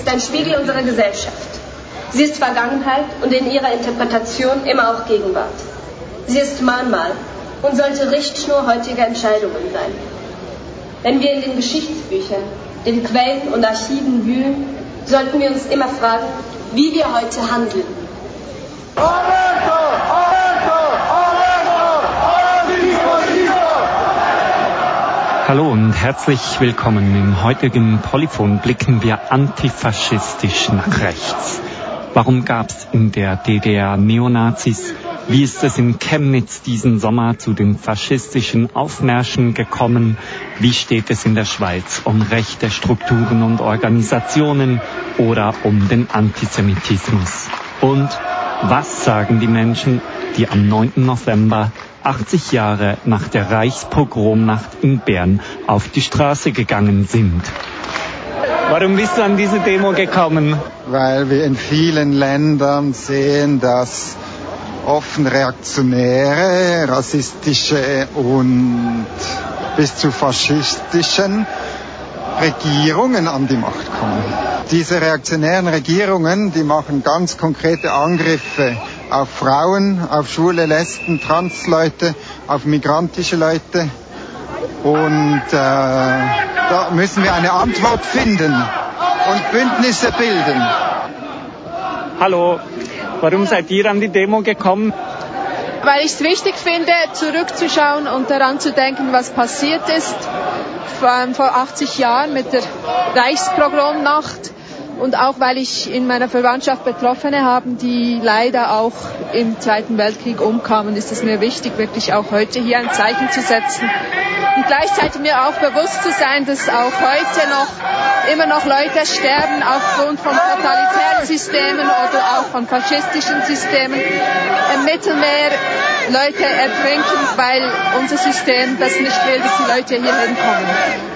ist ein Spiegel unserer Gesellschaft. Sie ist Vergangenheit und in ihrer Interpretation immer auch Gegenwart. Sie ist Mahnmal und sollte Richtschnur heutiger Entscheidungen sein. Wenn wir in den Geschichtsbüchern, den Quellen und Archiven wühlen, sollten wir uns immer fragen, wie wir heute handeln. Hallo herzlich willkommen. Im heutigen Polyphon blicken wir antifaschistisch nach rechts. Warum gab es in der DDR Neonazis? Wie ist es in Chemnitz diesen Sommer zu den faschistischen Aufmärschen gekommen? Wie steht es in der Schweiz um rechte Strukturen und Organisationen oder um den Antisemitismus? Und was sagen die Menschen, die am 9. November 80 Jahre nach der Reichspogromnacht in Bern auf die Straße gegangen sind? Warum bist du an diese Demo gekommen? Weil wir in vielen Ländern sehen, dass offen reaktionäre, rassistische und bis zu faschistischen Regierungen an die Macht kommen. Diese reaktionären Regierungen, die machen ganz konkrete Angriffe auf Frauen, auf schwule Lesben, Transleute, auf migrantische Leute. Und äh, da müssen wir eine Antwort finden und Bündnisse bilden. Hallo, warum seid ihr an die Demo gekommen? Weil ich es wichtig finde, zurückzuschauen und daran zu denken, was passiert ist vor 80 Jahren mit der Reichspogromnacht und auch weil ich in meiner Verwandtschaft Betroffene habe, die leider auch im Zweiten Weltkrieg umkamen, ist es mir wichtig, wirklich auch heute hier ein Zeichen zu setzen und gleichzeitig mir auch bewusst zu sein, dass auch heute noch immer noch Leute sterben aufgrund von totalitären Systemen oder auch von faschistischen Systemen im Mittelmeer Leute ertrinken, weil unser System das nicht will, dass die Leute hier hinkommen.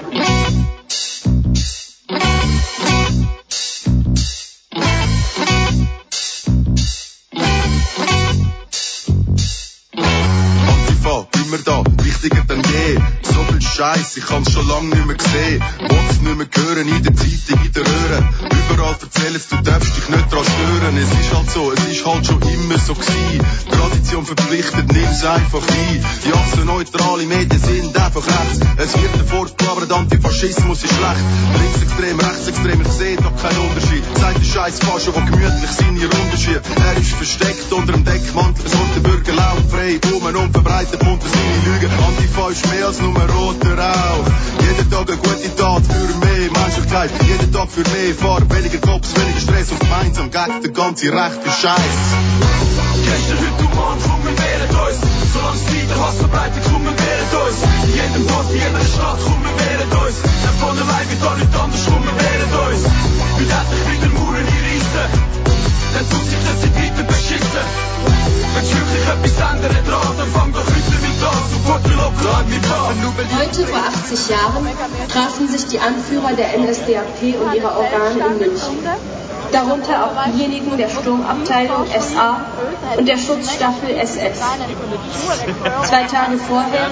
Scheiß, ich hab's schon lang nicht mehr gesehen. Wollt's nicht mehr hören in der Zeitung, in der Röhre. Überall erzählen du darfst dich nicht dran stören. Es ist halt so, es ist halt schon immer so gewesen. Tradition verpflichtet, nimm's einfach ein. Die achsen neutrale Medien sind einfach rechts. Es wird davor gelabert, Antifaschismus ist schlecht. Linksextrem, rechtsextrem, ich seh da keinen Unterschied. Sagt der Scheiß Fascho, der gemütlich seine Runde schiebt. Er ist versteckt unter dem Deckmantel, es der Bürger laut frei um und verbreitet munter seine Lügen. Antifa ist mehr als nur rot der Rauch. Jeden Tag eine gute Tat für mehr Menschlichkeit. Jeden Tag für mehr Farbe, weniger Cops, weniger Stress und gemeinsam gegen den ganzen rechten Scheiß. Gestern, heute und morgen, komm, wir uns. Solange es wieder Hass verbreitet, komm, wir uns. In jedem Dorf, in jeder Stadt, komm, wir uns. Denn von allein wird da nicht anders, komm, wir uns. Wir endlich wieder Mauern einreissen. Dann tut sich das nicht weiter Heute vor 80 Jahren trafen sich die Anführer der NSDAP und ihrer Organe in München. Darunter auch diejenigen der Sturmabteilung SA und der Schutzstaffel SS. Zwei Tage vorher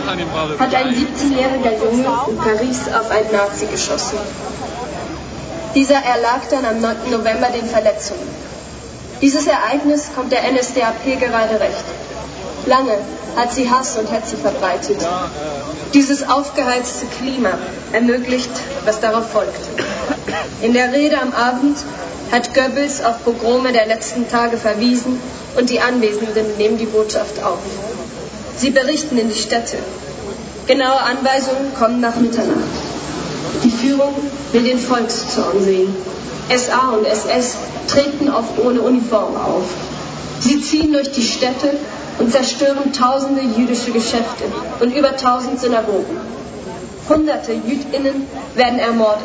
hat ein 17-jähriger Junge in Paris auf einen Nazi geschossen. Dieser erlag dann am 9. November den Verletzungen. Dieses Ereignis kommt der NSDAP gerade recht. Lange hat sie Hass und Hetze verbreitet. Dieses aufgeheizte Klima ermöglicht, was darauf folgt. In der Rede am Abend hat Goebbels auf Pogrome der letzten Tage verwiesen und die Anwesenden nehmen die Botschaft auf. Sie berichten in die Städte. Genaue Anweisungen kommen nach Mitternacht. Die Führung will den Volkszorn sehen. SA und SS treten oft ohne Uniform auf. Sie ziehen durch die Städte und zerstören tausende jüdische Geschäfte und über tausend Synagogen. Hunderte Jüdinnen werden ermordet.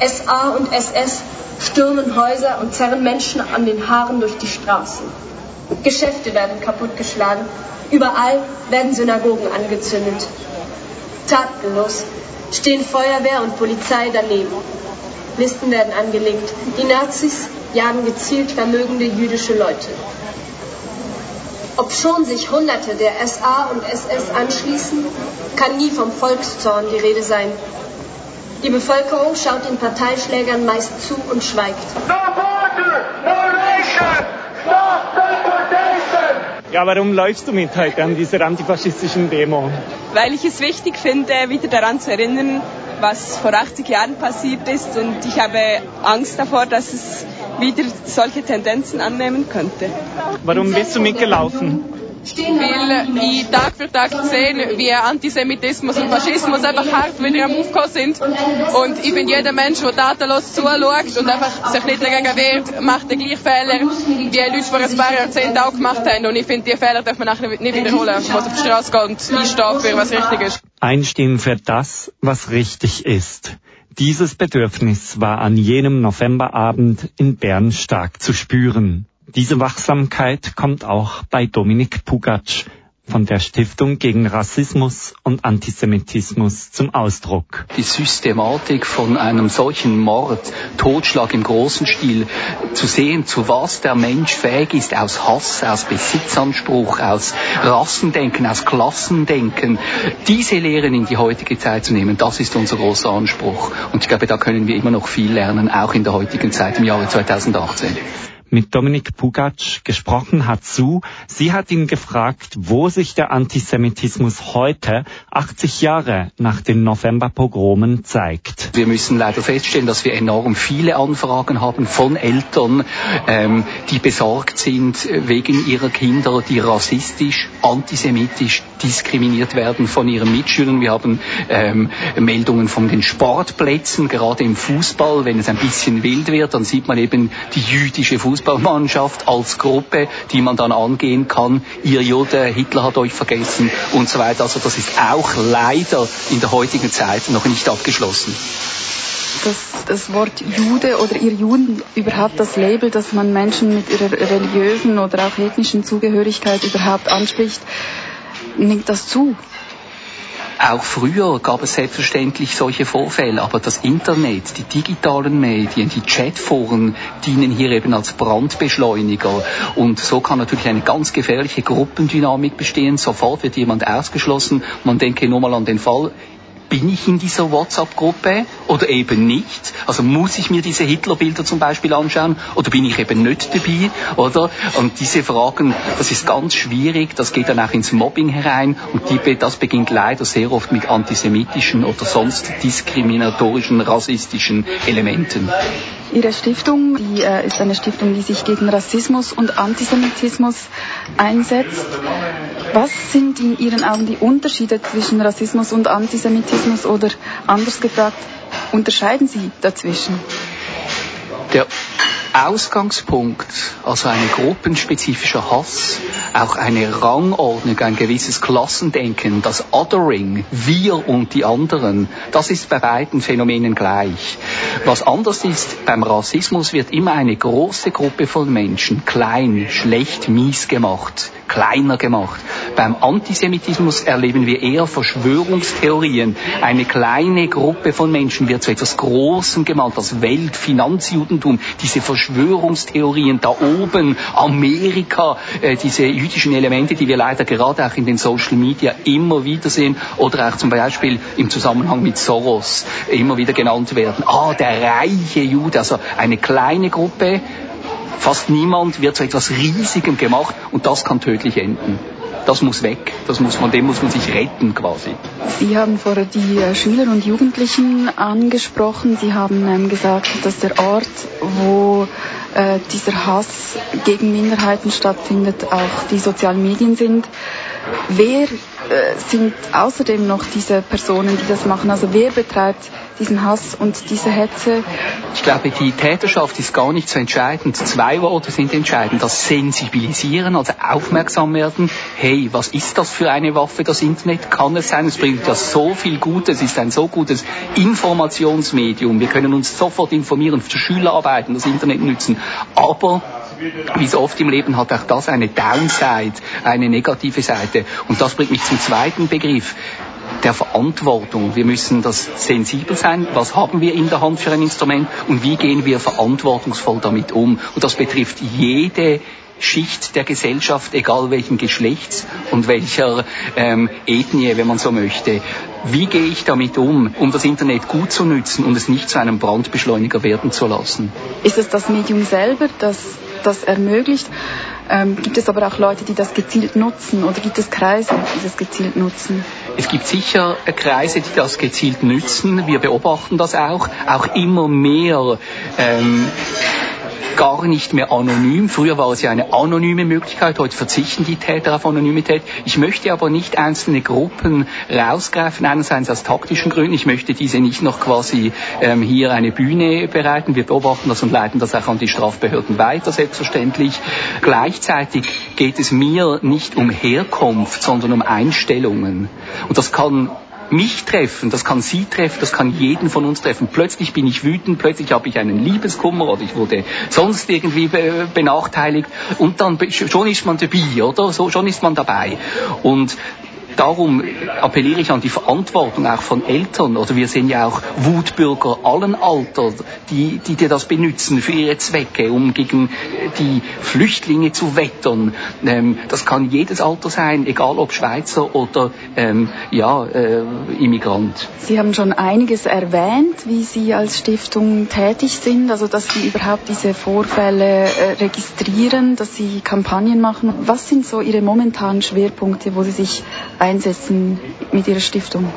SA und SS stürmen Häuser und zerren Menschen an den Haaren durch die Straßen. Geschäfte werden kaputtgeschlagen. Überall werden Synagogen angezündet. Tatenlos stehen Feuerwehr und Polizei daneben. Listen werden angelegt. Die Nazis jagen gezielt vermögende jüdische Leute. Obschon sich Hunderte der SA und SS anschließen, kann nie vom Volkszorn die Rede sein. Die Bevölkerung schaut den Parteischlägern meist zu und schweigt. No border, no nation, stop deportation! Ja, warum läufst du mit heute an dieser antifaschistischen Demo? Weil ich es wichtig finde, wieder daran zu erinnern, was vor 80 Jahren passiert ist und ich habe Angst davor, dass es wieder solche Tendenzen annehmen könnte. Warum bist du mitgelaufen? Weil ich Tag für Tag sehe, wie Antisemitismus und Faschismus einfach hart wieder am Aufkommen sind. Und ich bin jeder Mensch, der tatenlos zuschaut und einfach sich nicht dagegen wehrt, macht den gleichen Fehler, wie die Leute vor ein paar Jahrzehnten auch gemacht haben. Und ich finde, diese Fehler darf man nachher nicht wiederholen. Man muss auf die Straße gehen und einstehen für was richtig ist. Einstehen für das, was richtig ist. Dieses Bedürfnis war an jenem Novemberabend in Bern stark zu spüren. Diese Wachsamkeit kommt auch bei Dominik Pugatsch von der Stiftung gegen Rassismus und Antisemitismus zum Ausdruck. Die Systematik von einem solchen Mord, Totschlag im großen Stil, zu sehen, zu was der Mensch fähig ist, aus Hass, aus Besitzanspruch, aus Rassendenken, aus Klassendenken, diese Lehren in die heutige Zeit zu nehmen, das ist unser großer Anspruch. Und ich glaube, da können wir immer noch viel lernen, auch in der heutigen Zeit, im Jahre 2018 mit Dominik Pugatsch gesprochen hat zu. Sie hat ihn gefragt, wo sich der Antisemitismus heute, 80 Jahre nach den Novemberpogromen, zeigt. Wir müssen leider feststellen, dass wir enorm viele Anfragen haben von Eltern, ähm, die besorgt sind wegen ihrer Kinder, die rassistisch, antisemitisch diskriminiert werden von ihren Mitschülern. Wir haben ähm, Meldungen von den Sportplätzen, gerade im Fußball, wenn es ein bisschen wild wird, dann sieht man eben die jüdische Fußball Fußballmannschaft als Gruppe, die man dann angehen kann. Ihr Jude, Hitler hat euch vergessen und so weiter. Also das ist auch leider in der heutigen Zeit noch nicht abgeschlossen. Das, das Wort Jude oder ihr Juden, überhaupt das Label, das man Menschen mit ihrer religiösen oder auch ethnischen Zugehörigkeit überhaupt anspricht, nimmt das zu. Auch früher gab es selbstverständlich solche Vorfälle, aber das Internet, die digitalen Medien, die Chatforen dienen hier eben als Brandbeschleuniger. Und so kann natürlich eine ganz gefährliche Gruppendynamik bestehen. Sofort wird jemand ausgeschlossen. Man denke nur mal an den Fall bin ich in dieser WhatsApp-Gruppe oder eben nicht? Also muss ich mir diese Hitlerbilder zum Beispiel anschauen oder bin ich eben nicht dabei, oder? Und diese Fragen, das ist ganz schwierig, das geht dann auch ins Mobbing herein und die, das beginnt leider sehr oft mit antisemitischen oder sonst diskriminatorischen, rassistischen Elementen. Ihre Stiftung, die äh, ist eine Stiftung, die sich gegen Rassismus und Antisemitismus einsetzt. Was sind in Ihren Augen die Unterschiede zwischen Rassismus und Antisemitismus oder anders gefragt, unterscheiden Sie dazwischen? Der Ausgangspunkt, also ein gruppenspezifischer Hass, auch eine Rangordnung, ein gewisses Klassendenken, das Othering, wir und die anderen, das ist bei beiden Phänomenen gleich. Was anders ist, beim Rassismus wird immer eine große Gruppe von Menschen klein, schlecht, mies gemacht kleiner gemacht. Beim Antisemitismus erleben wir eher Verschwörungstheorien. Eine kleine Gruppe von Menschen wird zu etwas Großem gemalt, das Weltfinanzjudentum, diese Verschwörungstheorien da oben, Amerika, äh, diese jüdischen Elemente, die wir leider gerade auch in den Social Media immer wieder sehen oder auch zum Beispiel im Zusammenhang mit Soros immer wieder genannt werden. Ah, der reiche Jude, also eine kleine Gruppe, Fast niemand wird zu etwas Riesigem gemacht und das kann tödlich enden. Das muss weg. Das muss, von dem muss man sich retten quasi. Sie haben vorher die äh, Schüler und Jugendlichen angesprochen. Sie haben ähm, gesagt, dass der Ort, wo äh, dieser Hass gegen Minderheiten stattfindet, auch die sozialen Medien sind. Wer sind außerdem noch diese Personen, die das machen? Also wer betreibt diesen Hass und diese Hetze? Ich glaube, die Täterschaft ist gar nicht so entscheidend. Zwei Worte sind entscheidend. Das Sensibilisieren, also aufmerksam werden. Hey, was ist das für eine Waffe, das Internet? Kann es sein? Es bringt ja so viel Gutes. Es ist ein so gutes Informationsmedium. Wir können uns sofort informieren, für Schülerarbeiten, das Internet nützen. Aber wie so oft im Leben hat auch das eine Downside, eine negative Seite. Und das bringt mich zum zweiten Begriff der Verantwortung. Wir müssen das sensibel sein. Was haben wir in der Hand für ein Instrument und wie gehen wir verantwortungsvoll damit um? Und das betrifft jede Schicht der Gesellschaft, egal welchen Geschlechts und welcher ähm, Ethnie, wenn man so möchte. Wie gehe ich damit um, um das Internet gut zu nützen und es nicht zu einem Brandbeschleuniger werden zu lassen? Ist es das Medium selber, das das ermöglicht? Ähm, gibt es aber auch Leute, die das gezielt nutzen oder gibt es Kreise, die das gezielt nutzen? Es gibt sicher Kreise, die das gezielt nutzen. Wir beobachten das auch. Auch immer mehr ähm, gar nicht mehr anonym. Früher war es ja eine anonyme Möglichkeit, heute verzichten die Täter auf Anonymität. Ich möchte aber nicht einzelne Gruppen rausgreifen, einerseits aus taktischen Gründen. Ich möchte diese nicht noch quasi ähm, hier eine Bühne bereiten. Wir beobachten das und leiten das auch an die Strafbehörden weiter, selbstverständlich. Gleichzeitig geht es mir nicht um Herkunft, sondern um Einstellungen. Und das kann mich treffen, das kann Sie treffen, das kann jeden von uns treffen. Plötzlich bin ich wütend, plötzlich habe ich einen Liebeskummer oder ich wurde sonst irgendwie benachteiligt und dann schon ist man dabei, oder? So, schon ist man dabei. Und darum appelliere ich an die Verantwortung auch von Eltern oder wir sehen ja auch Wutbürger allen Alters, die, die, die das benutzen für ihre Zwecke, um gegen die Flüchtlinge zu wettern. Ähm, das kann jedes Alter sein, egal ob Schweizer oder ähm, ja, äh, Immigrant. Sie haben schon einiges erwähnt, wie Sie als Stiftung tätig sind, also dass Sie überhaupt diese Vorfälle äh, registrieren, dass Sie Kampagnen machen. Was sind so Ihre momentanen Schwerpunkte, wo Sie sich einsetzen mit Ihrer Stiftung?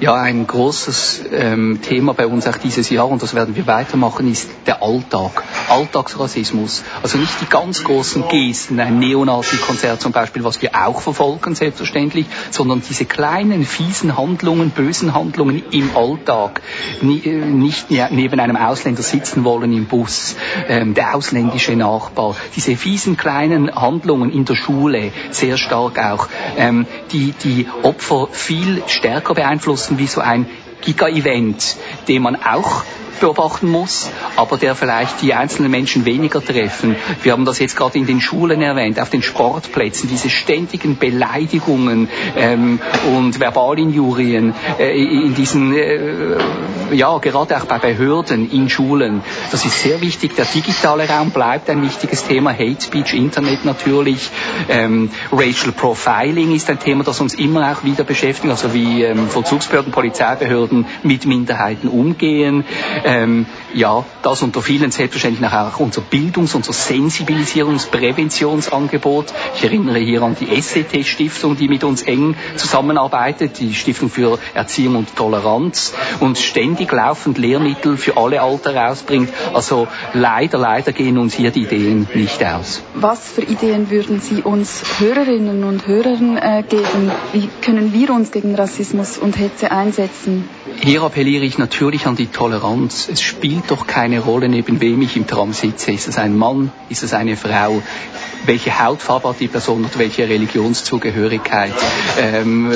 Ja, ein großes ähm, Thema bei uns auch dieses Jahr, und das werden wir weitermachen, ist der Alltag. Alltagsrassismus. Also nicht die ganz großen Gesten, ein Neonazi-Konzert zum Beispiel, was wir auch verfolgen, selbstverständlich, sondern diese kleinen, fiesen Handlungen, bösen Handlungen im Alltag. Äh, nicht ne-, neben einem Ausländer sitzen wollen im Bus, ähm, der ausländische Nachbar. Diese fiesen kleinen Handlungen in der Schule, sehr stark auch, ähm, die die Opfer viel stärker beeinflussen wie so ein Giga-Event, den man auch beobachten muss, aber der vielleicht die einzelnen Menschen weniger treffen. Wir haben das jetzt gerade in den Schulen erwähnt, auf den Sportplätzen, diese ständigen Beleidigungen ähm, und Verbalinjurien äh, in diesen, äh, ja, gerade auch bei Behörden in Schulen. Das ist sehr wichtig. Der digitale Raum bleibt ein wichtiges Thema. Hate Speech, Internet natürlich. Ähm, Racial Profiling ist ein Thema, das uns immer auch wieder beschäftigt, also wie ähm, Vollzugsbehörden, Polizeibehörden mit Minderheiten umgehen. Ähm, ja, das unter vielen selbstverständlich nachher auch unser Bildungs-, unser Sensibilisierungs-, Präventionsangebot. Ich erinnere hier an die SCT-Stiftung, die mit uns eng zusammenarbeitet, die Stiftung für Erziehung und Toleranz und ständig laufend Lehrmittel für alle Alter rausbringt. Also leider, leider gehen uns hier die Ideen nicht aus. Was für Ideen würden Sie uns Hörerinnen und Hörern äh, geben? Wie können wir uns gegen Rassismus und Hetze einsetzen? Hier appelliere ich natürlich an die Toleranz. Es spielt doch keine Rolle, neben wem ich im Tram sitze. Ist es ein Mann? Ist es eine Frau? welche Hautfarbe hat die Person oder welche Religionszugehörigkeit, ähm,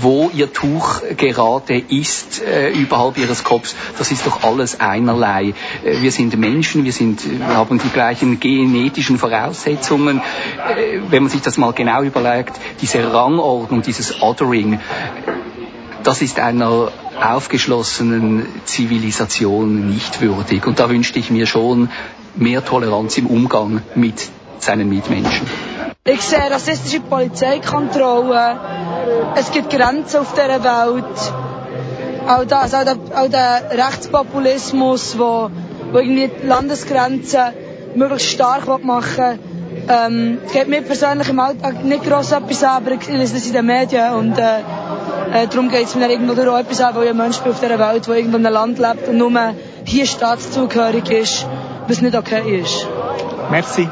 wo ihr Tuch gerade ist äh, überhalb ihres Kopfs, das ist doch alles einerlei. Äh, wir sind Menschen, wir, sind, wir haben die gleichen genetischen Voraussetzungen. Äh, wenn man sich das mal genau überlegt, diese Rangordnung, dieses Othering, das ist einer aufgeschlossenen Zivilisation nicht würdig. Und da wünschte ich mir schon mehr Toleranz im Umgang mit seinen Mitmenschen. Ich sehe rassistische Polizeikontrollen. Es gibt Grenzen auf dieser Welt. Auch, das, auch, der, auch der Rechtspopulismus, wo, wo irgendwie die Landesgrenzen möglichst stark machen will. Ähm, geht mir persönlich im Alltag nicht gross etwas an, aber ich lese das in den Medien und äh, äh, darum geht es mir irgendwo auch etwas an, weil ein Mensch bin auf dieser Welt, der irgendwo in einem Land lebt und nur hier staatszugehörig ist, was nicht okay ist. Merci.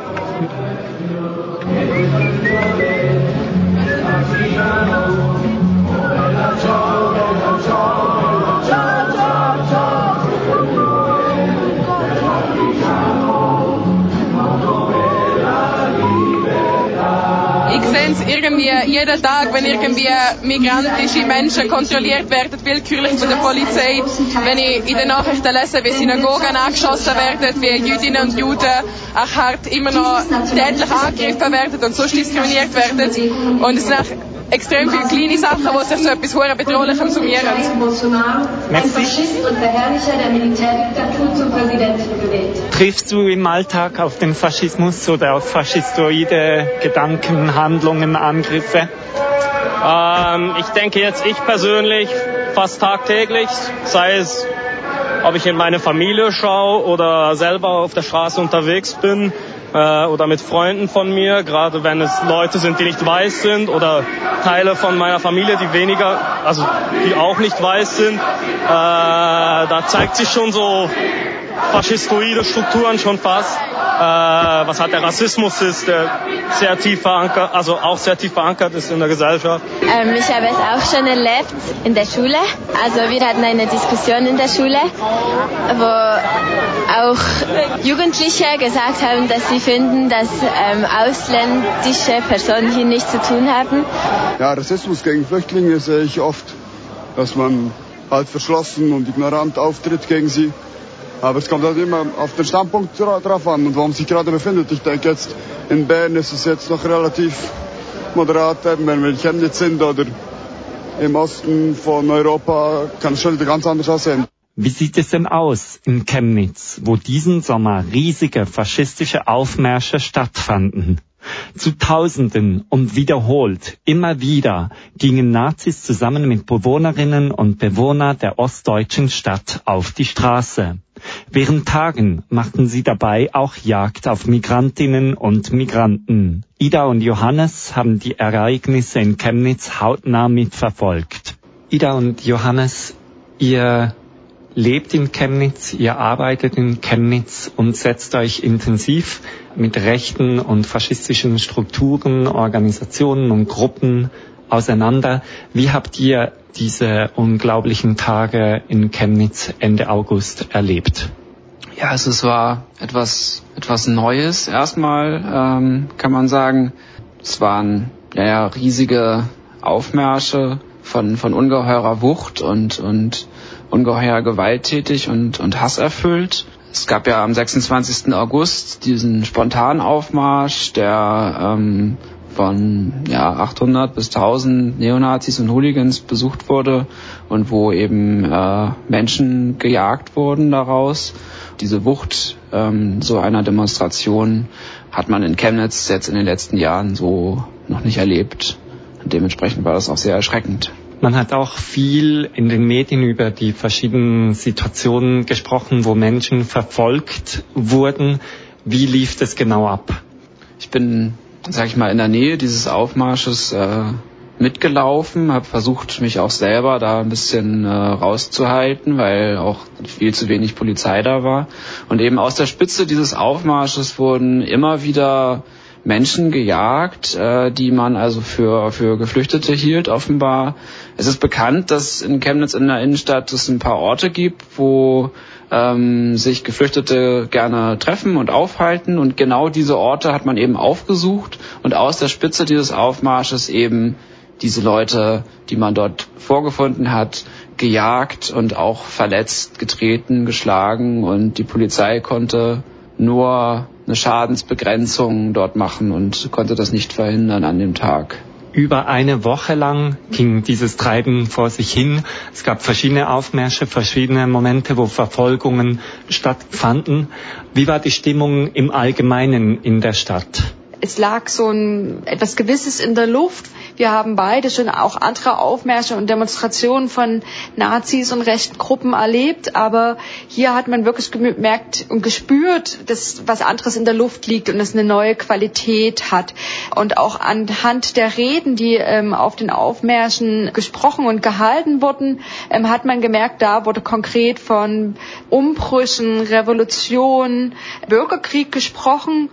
Es irgendwie jeden Tag, wenn irgendwie migrantische Menschen kontrolliert werden, willkürlich von der Polizei. Wenn ich in den Nachrichten lese, wie Synagogen angeschossen werden, wie Jüdinnen und Juden auch hart immer noch tätlich angegriffen werden und so diskriminiert werden. Und es sind extrem viele kleine Sachen, die sich so etwas hure bedrohlichem summieren. Bolsonaro, ein Faschist und Verherrlicher der Militärdiktatur zum Präsidenten gewählt. Triffst du im Alltag auf den Faschismus oder auf faschistoide Gedanken, Handlungen, Angriffe? Ähm, ich denke jetzt ich persönlich fast tagtäglich, sei es ob ich in meine Familie schaue oder selber auf der Straße unterwegs bin äh, oder mit Freunden von mir, gerade wenn es Leute sind, die nicht weiß sind oder Teile von meiner Familie, die weniger, also die auch nicht weiß sind, äh, da zeigt sich schon so faschistoide Strukturen schon fast. Äh, was hat der Rassismus ist, der sehr tief verankert, also auch sehr tief verankert ist in der Gesellschaft. Ähm, ich habe es auch schon erlebt in der Schule. Also wir hatten eine Diskussion in der Schule, wo auch Jugendliche gesagt haben, dass sie finden, dass ähm, ausländische Personen hier nichts zu tun haben. Ja, Rassismus gegen Flüchtlinge sehe ich oft, dass man halt verschlossen und ignorant auftritt gegen sie. Aber es kommt halt immer auf den Standpunkt drauf an und wo man sich gerade befindet. Ich denke jetzt in Bern ist es jetzt noch relativ moderat, wenn wir in Chemnitz sind oder im Osten von Europa, kann es schon wieder ganz anders aussehen. Wie sieht es denn aus in Chemnitz, wo diesen Sommer riesige faschistische Aufmärsche stattfanden? Zu Tausenden und wiederholt, immer wieder, gingen Nazis zusammen mit Bewohnerinnen und Bewohnern der ostdeutschen Stadt auf die Straße. Während Tagen machten sie dabei auch Jagd auf Migrantinnen und Migranten. Ida und Johannes haben die Ereignisse in Chemnitz hautnah mitverfolgt. Ida und Johannes, ihr lebt in Chemnitz, ihr arbeitet in Chemnitz und setzt euch intensiv mit rechten und faschistischen Strukturen, Organisationen und Gruppen auseinander. Wie habt ihr diese unglaublichen Tage in Chemnitz Ende August erlebt? Ja, also es war etwas, etwas Neues. Erstmal ähm, kann man sagen, es waren ja, riesige Aufmärsche von, von ungeheurer Wucht und, und ungeheuer gewalttätig und, und hasserfüllt. Es gab ja am 26. August diesen Spontanaufmarsch, der ähm, von ja, 800 bis 1000 Neonazis und Hooligans besucht wurde und wo eben äh, Menschen gejagt wurden daraus. Diese Wucht ähm, so einer Demonstration hat man in Chemnitz jetzt in den letzten Jahren so noch nicht erlebt. Und dementsprechend war das auch sehr erschreckend. Man hat auch viel in den Medien über die verschiedenen Situationen gesprochen, wo Menschen verfolgt wurden. Wie lief das genau ab? Ich bin sag ich mal, in der Nähe dieses Aufmarsches äh, mitgelaufen, habe versucht, mich auch selber da ein bisschen äh, rauszuhalten, weil auch viel zu wenig Polizei da war. Und eben aus der Spitze dieses Aufmarsches wurden immer wieder Menschen gejagt, äh, die man also für, für Geflüchtete hielt, offenbar. Es ist bekannt, dass in Chemnitz in der Innenstadt es ein paar Orte gibt, wo ähm, sich Geflüchtete gerne treffen und aufhalten. Und genau diese Orte hat man eben aufgesucht und aus der Spitze dieses Aufmarsches eben diese Leute, die man dort vorgefunden hat, gejagt und auch verletzt, getreten, geschlagen und die Polizei konnte nur eine Schadensbegrenzung dort machen und konnte das nicht verhindern an dem Tag. Über eine Woche lang ging dieses Treiben vor sich hin. Es gab verschiedene Aufmärsche, verschiedene Momente, wo Verfolgungen stattfanden. Wie war die Stimmung im Allgemeinen in der Stadt? Es lag so ein etwas Gewisses in der Luft. Wir haben beide schon auch andere Aufmärsche und Demonstrationen von Nazis und rechten Gruppen erlebt, aber hier hat man wirklich gemerkt und gespürt, dass was anderes in der Luft liegt und es eine neue Qualität hat. Und auch anhand der Reden, die ähm, auf den Aufmärschen gesprochen und gehalten wurden, ähm, hat man gemerkt, da wurde konkret von Umbrüchen, Revolution, Bürgerkrieg gesprochen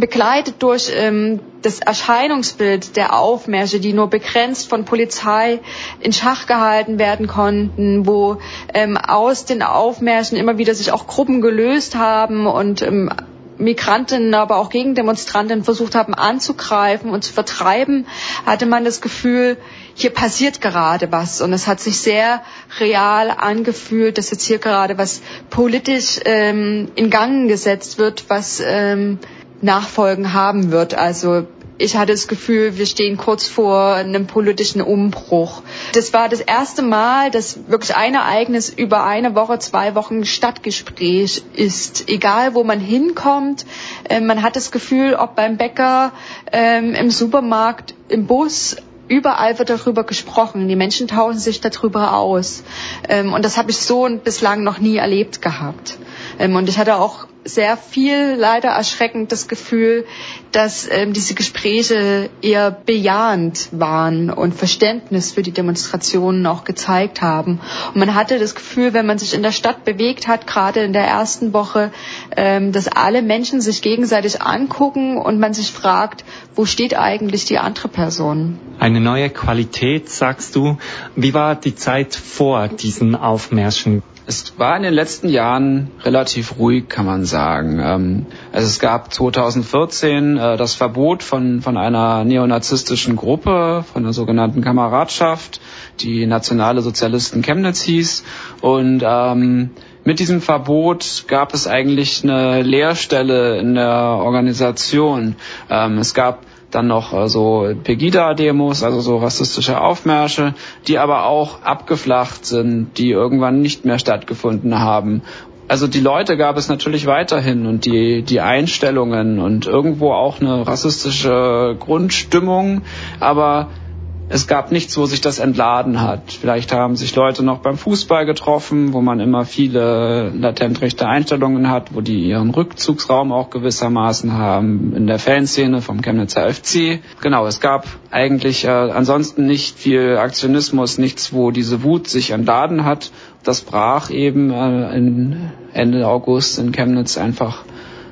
begleitet durch ähm, das Erscheinungsbild der Aufmärsche, die nur begrenzt von Polizei in Schach gehalten werden konnten, wo ähm, aus den Aufmärschen immer wieder sich auch Gruppen gelöst haben und ähm, Migrantinnen, aber auch Gegendemonstranten versucht haben anzugreifen und zu vertreiben, hatte man das Gefühl, hier passiert gerade was. Und es hat sich sehr real angefühlt, dass jetzt hier gerade was politisch ähm, in Gang gesetzt wird, was ähm, Nachfolgen haben wird. Also ich hatte das Gefühl, wir stehen kurz vor einem politischen Umbruch. Das war das erste Mal, dass wirklich ein Ereignis über eine Woche, zwei Wochen Stadtgespräch ist. Egal, wo man hinkommt, äh, man hat das Gefühl, ob beim Bäcker, ähm, im Supermarkt, im Bus, überall wird darüber gesprochen. Die Menschen tauschen sich darüber aus. Ähm, und das habe ich so bislang noch nie erlebt gehabt. Ähm, und ich hatte auch sehr viel leider erschreckend das Gefühl, dass ähm, diese Gespräche eher bejahend waren und Verständnis für die Demonstrationen auch gezeigt haben. Und man hatte das Gefühl, wenn man sich in der Stadt bewegt hat, gerade in der ersten Woche, ähm, dass alle Menschen sich gegenseitig angucken und man sich fragt, wo steht eigentlich die andere Person? Eine neue Qualität, sagst du. Wie war die Zeit vor diesen Aufmärschen? Es war in den letzten Jahren relativ ruhig, kann man sagen. Ähm, also es gab 2014 äh, das Verbot von, von einer neonazistischen Gruppe, von der sogenannten Kameradschaft, die Nationale Sozialisten Chemnitz hieß. Und ähm, mit diesem Verbot gab es eigentlich eine Leerstelle in der Organisation. Ähm, es gab dann noch äh, so Pegida-Demos, also so rassistische Aufmärsche, die aber auch abgeflacht sind, die irgendwann nicht mehr stattgefunden haben. Also die Leute gab es natürlich weiterhin und die, die Einstellungen und irgendwo auch eine rassistische Grundstimmung, aber es gab nichts, wo sich das entladen hat. Vielleicht haben sich Leute noch beim Fußball getroffen, wo man immer viele latent rechte Einstellungen hat, wo die ihren Rückzugsraum auch gewissermaßen haben in der Fanszene vom Chemnitzer FC. Genau, es gab eigentlich äh, ansonsten nicht viel Aktionismus, nichts, wo diese Wut sich entladen hat. Das brach eben äh, Ende August in Chemnitz einfach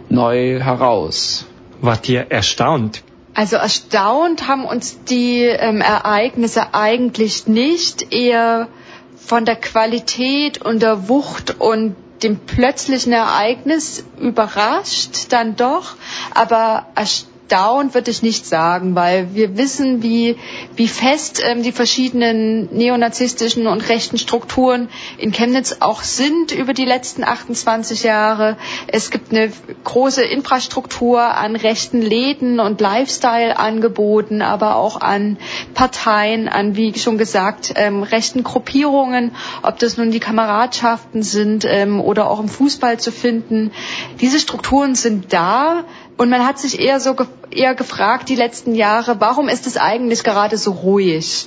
neu heraus. Wart ihr erstaunt? Also erstaunt haben uns die ähm, Ereignisse eigentlich nicht, eher von der Qualität und der Wucht und dem plötzlichen Ereignis überrascht dann doch, aber erstaunt down würde ich nicht sagen, weil wir wissen, wie, wie fest ähm, die verschiedenen neonazistischen und rechten Strukturen in Chemnitz auch sind über die letzten 28 Jahre. Es gibt eine große Infrastruktur an rechten Läden und Lifestyle-Angeboten, aber auch an Parteien, an, wie schon gesagt, ähm, rechten Gruppierungen, ob das nun die Kameradschaften sind ähm, oder auch im Fußball zu finden. Diese Strukturen sind da. Und man hat sich eher so ge eher gefragt die letzten Jahre, warum ist es eigentlich gerade so ruhig?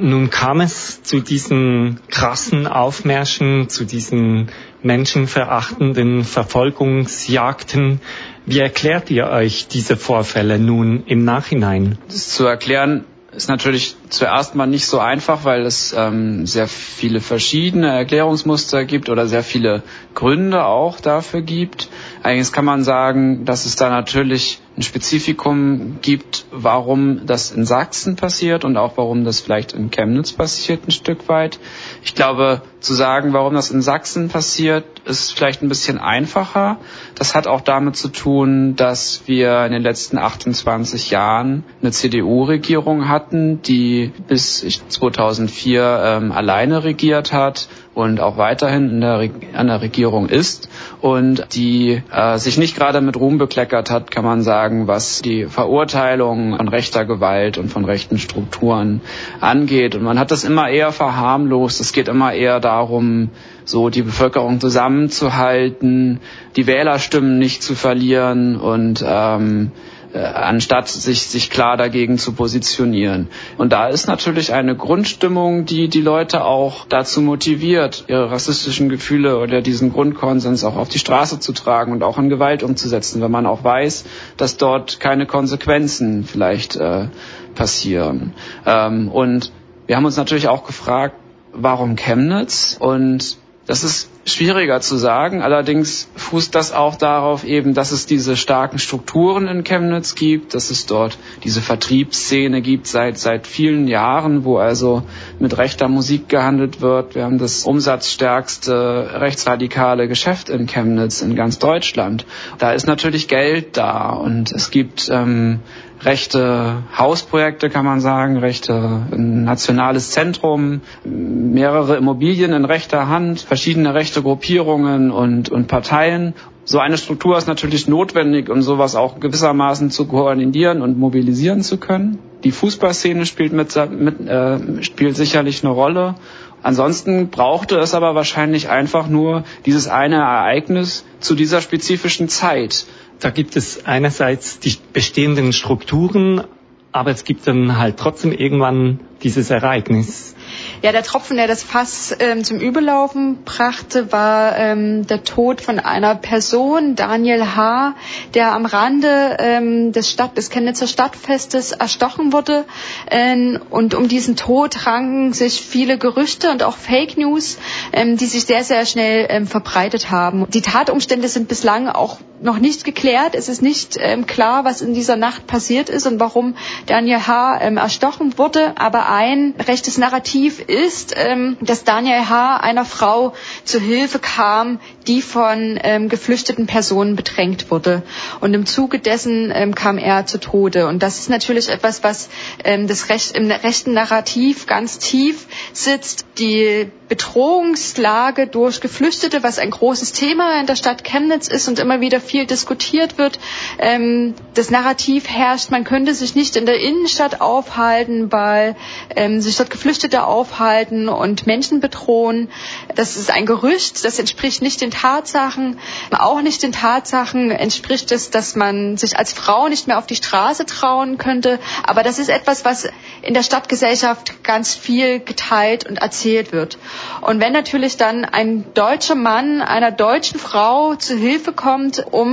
Nun kam es zu diesen krassen Aufmärschen, zu diesen menschenverachtenden Verfolgungsjagden. Wie erklärt ihr euch diese Vorfälle nun im Nachhinein? Das zu erklären ist natürlich zuerst mal nicht so einfach, weil es ähm, sehr viele verschiedene Erklärungsmuster gibt oder sehr viele Gründe auch dafür gibt. Eigentlich kann man sagen, dass es da natürlich ein Spezifikum gibt, warum das in Sachsen passiert und auch warum das vielleicht in Chemnitz passiert ein Stück weit. Ich glaube, zu sagen, warum das in Sachsen passiert, ist vielleicht ein bisschen einfacher. Das hat auch damit zu tun, dass wir in den letzten 28 Jahren eine CDU-Regierung hatten, die bis 2004 ähm, alleine regiert hat und auch weiterhin in der, an der Regierung ist und die äh, sich nicht gerade mit Ruhm bekleckert hat, kann man sagen, was die Verurteilung von rechter Gewalt und von rechten Strukturen angeht. Und man hat das immer eher verharmlost. Es geht immer eher darum, so die Bevölkerung zusammenzuhalten, die Wählerstimmen nicht zu verlieren und ähm, äh, anstatt sich, sich klar dagegen zu positionieren. Und da ist natürlich eine Grundstimmung, die die Leute auch dazu motiviert, ihre rassistischen Gefühle oder diesen Grundkonsens auch auf die Straße zu tragen und auch in Gewalt umzusetzen, wenn man auch weiß, dass dort keine Konsequenzen vielleicht äh, passieren. Ähm, und wir haben uns natürlich auch gefragt, warum Chemnitz? Und das ist schwieriger zu sagen. Allerdings fußt das auch darauf eben, dass es diese starken Strukturen in Chemnitz gibt, dass es dort diese Vertriebsszene gibt seit, seit vielen Jahren, wo also mit rechter Musik gehandelt wird. Wir haben das umsatzstärkste rechtsradikale Geschäft in Chemnitz in ganz Deutschland. Da ist natürlich Geld da und es gibt ähm, rechte Hausprojekte, kann man sagen, rechte ein nationales Zentrum, mehrere Immobilien in rechter Hand, verschiedene rechte Gruppierungen und, und Parteien. So eine Struktur ist natürlich notwendig, um sowas auch gewissermaßen zu koordinieren und mobilisieren zu können. Die Fußballszene spielt, mit, mit, äh, spielt sicherlich eine Rolle. Ansonsten brauchte es aber wahrscheinlich einfach nur dieses eine Ereignis zu dieser spezifischen Zeit. Da gibt es einerseits die bestehenden Strukturen, aber es gibt dann halt trotzdem irgendwann dieses Ereignis. Ja, der Tropfen, der das Fass ähm, zum Überlaufen brachte, war ähm, der Tod von einer Person, Daniel H., der am Rande ähm, des, Stadt, des Chemnitzer Stadtfestes erstochen wurde. Ähm, und um diesen Tod ranken sich viele Gerüchte und auch Fake News, ähm, die sich sehr, sehr schnell ähm, verbreitet haben. Die Tatumstände sind bislang auch noch nicht geklärt. Es ist nicht ähm, klar, was in dieser Nacht passiert ist und warum Daniel H. Ähm, erstochen wurde. Aber ein rechtes Narrativ ist, ähm, dass Daniel H. einer Frau zu Hilfe kam, die von ähm, geflüchteten Personen bedrängt wurde. Und im Zuge dessen ähm, kam er zu Tode. Und das ist natürlich etwas, was ähm, das Recht, im rechten Narrativ ganz tief sitzt. Die Bedrohungslage durch Geflüchtete, was ein großes Thema in der Stadt Chemnitz ist und immer wieder viel diskutiert wird. Ähm, das Narrativ herrscht, man könnte sich nicht in der Innenstadt aufhalten, weil ähm, sich dort Geflüchtete aufhalten und Menschen bedrohen. Das ist ein Gerücht, das entspricht nicht den Tatsachen. Auch nicht den Tatsachen entspricht es, dass man sich als Frau nicht mehr auf die Straße trauen könnte. Aber das ist etwas, was in der Stadtgesellschaft ganz viel geteilt und erzählt wird. Und wenn natürlich dann ein deutscher Mann einer deutschen Frau zu Hilfe kommt, um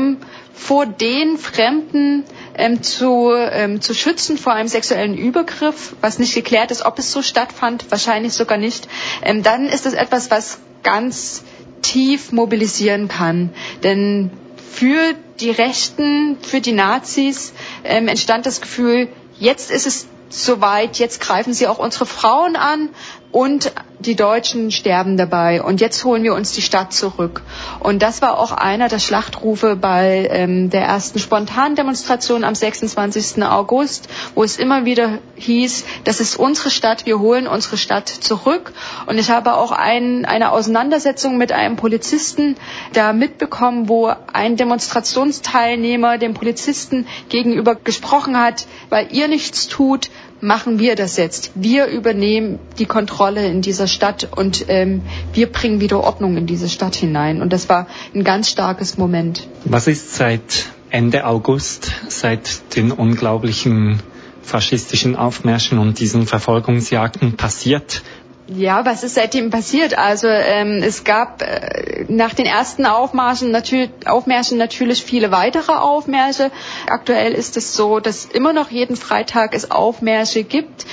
vor den Fremden ähm, zu, ähm, zu schützen vor einem sexuellen Übergriff, was nicht geklärt ist, ob es so stattfand, wahrscheinlich sogar nicht, ähm, dann ist das etwas, was ganz tief mobilisieren kann. Denn für die Rechten, für die Nazis ähm, entstand das Gefühl, jetzt ist es soweit, jetzt greifen sie auch unsere Frauen an und die Deutschen sterben dabei und jetzt holen wir uns die Stadt zurück. Und das war auch einer der Schlachtrufe bei ähm, der ersten Spontandemonstration am 26. August, wo es immer wieder hieß, das ist unsere Stadt, wir holen unsere Stadt zurück. Und ich habe auch ein, eine Auseinandersetzung mit einem Polizisten da mitbekommen, wo ein Demonstrationsteilnehmer dem Polizisten gegenüber gesprochen hat, weil ihr nichts tut, machen wir das jetzt. Wir übernehmen die Kontrolle in dieser Stadt und ähm, wir bringen wieder Ordnung in diese Stadt hinein. Und das war ein ganz starkes Moment. Was ist seit Ende August, seit den unglaublichen faschistischen Aufmärschen und diesen Verfolgungsjagden passiert? Ja, was ist seitdem passiert? Also ähm, es gab äh, nach den ersten Aufmärschen, natür Aufmärschen natürlich viele weitere Aufmärsche. Aktuell ist es so, dass immer noch jeden Freitag es Aufmärsche gibt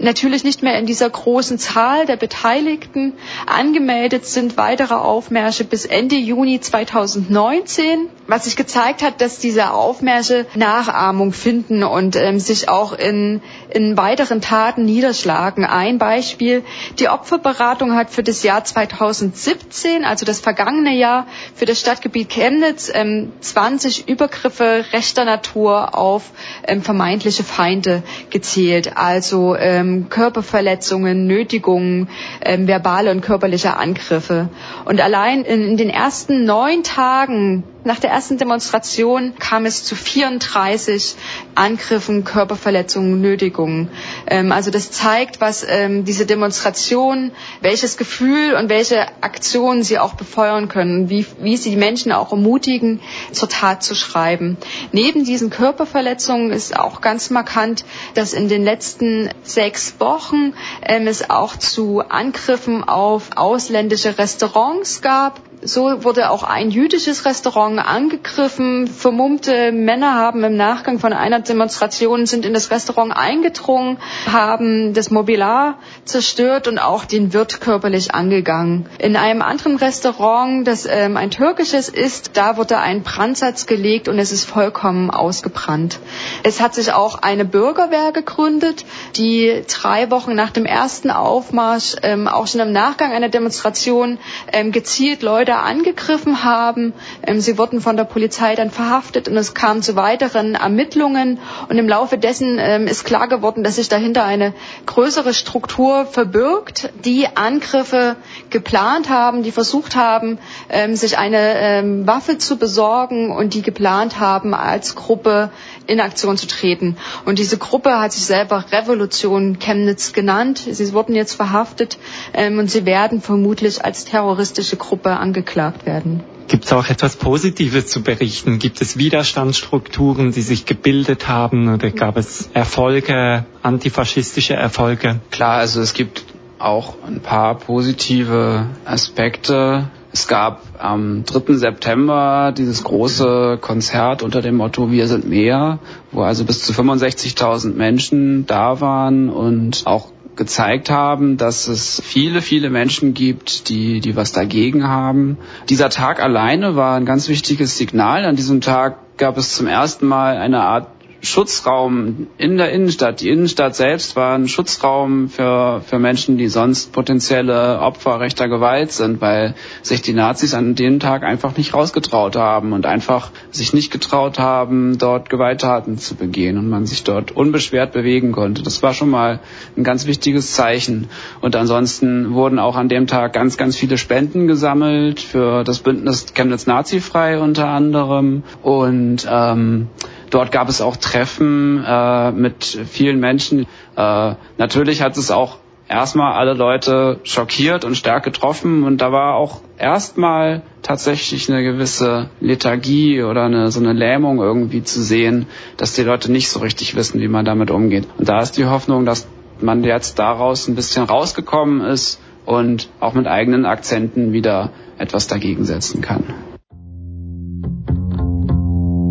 natürlich nicht mehr in dieser großen Zahl der Beteiligten. Angemeldet sind weitere Aufmärsche bis Ende Juni 2019, was sich gezeigt hat, dass diese Aufmärsche Nachahmung finden und ähm, sich auch in, in weiteren Taten niederschlagen. Ein Beispiel, die Opferberatung hat für das Jahr 2017, also das vergangene Jahr, für das Stadtgebiet Chemnitz ähm, 20 Übergriffe rechter Natur auf ähm, vermeintliche Feinde gezählt. Also ähm, ähm, Körperverletzungen, Nötigungen, ähm, verbale und körperliche Angriffe. Und allein in, in den ersten neun Tagen nach der ersten Demonstration kam es zu 34 Angriffen, Körperverletzungen, Nötigungen. Ähm, also das zeigt, was ähm, diese Demonstration, welches Gefühl und welche Aktionen sie auch befeuern können, wie, wie sie die Menschen auch ermutigen, zur Tat zu schreiben. Neben diesen Körperverletzungen ist auch ganz markant, dass in den letzten sechs Wochen ähm, es auch zu Angriffen auf ausländische Restaurants gab so wurde auch ein jüdisches Restaurant angegriffen. Vermummte Männer haben im Nachgang von einer Demonstration sind in das Restaurant eingedrungen, haben das Mobiliar zerstört und auch den Wirt körperlich angegangen. In einem anderen Restaurant, das ähm, ein türkisches ist, da wurde ein Brandsatz gelegt und es ist vollkommen ausgebrannt. Es hat sich auch eine Bürgerwehr gegründet, die drei Wochen nach dem ersten Aufmarsch ähm, auch schon im Nachgang einer Demonstration ähm, gezielt Leute da angegriffen haben. Ähm, sie wurden von der Polizei dann verhaftet und es kam zu weiteren Ermittlungen. Und im Laufe dessen ähm, ist klar geworden, dass sich dahinter eine größere Struktur verbirgt, die Angriffe geplant haben, die versucht haben, ähm, sich eine Waffe zu besorgen und die geplant haben, als Gruppe in Aktion zu treten. Und diese Gruppe hat sich selber Revolution Chemnitz genannt. Sie wurden jetzt verhaftet und sie werden vermutlich als terroristische Gruppe angeklagt werden. Gibt es auch etwas Positives zu berichten? Gibt es Widerstandsstrukturen, die sich gebildet haben oder gab es Erfolge, antifaschistische Erfolge? Klar, also es gibt auch ein paar positive Aspekte. Es gab am 3. September dieses große Konzert unter dem Motto Wir sind mehr, wo also bis zu 65.000 Menschen da waren und auch gezeigt haben, dass es viele, viele Menschen gibt, die, die was dagegen haben. Dieser Tag alleine war ein ganz wichtiges Signal. An diesem Tag gab es zum ersten Mal eine Art Schutzraum in der Innenstadt. Die Innenstadt selbst war ein Schutzraum für, für Menschen, die sonst potenzielle Opfer rechter Gewalt sind, weil sich die Nazis an dem Tag einfach nicht rausgetraut haben und einfach sich nicht getraut haben, dort Gewalttaten zu begehen und man sich dort unbeschwert bewegen konnte. Das war schon mal ein ganz wichtiges Zeichen. Und ansonsten wurden auch an dem Tag ganz, ganz viele Spenden gesammelt für das Bündnis Chemnitz Nazifrei unter anderem und ähm, Dort gab es auch Treffen äh, mit vielen Menschen. Äh, natürlich hat es auch erstmal alle Leute schockiert und stark getroffen und da war auch erstmal tatsächlich eine gewisse Lethargie oder eine, so eine Lähmung irgendwie zu sehen, dass die Leute nicht so richtig wissen, wie man damit umgeht. Und da ist die Hoffnung, dass man jetzt daraus ein bisschen rausgekommen ist und auch mit eigenen Akzenten wieder etwas dagegen setzen kann.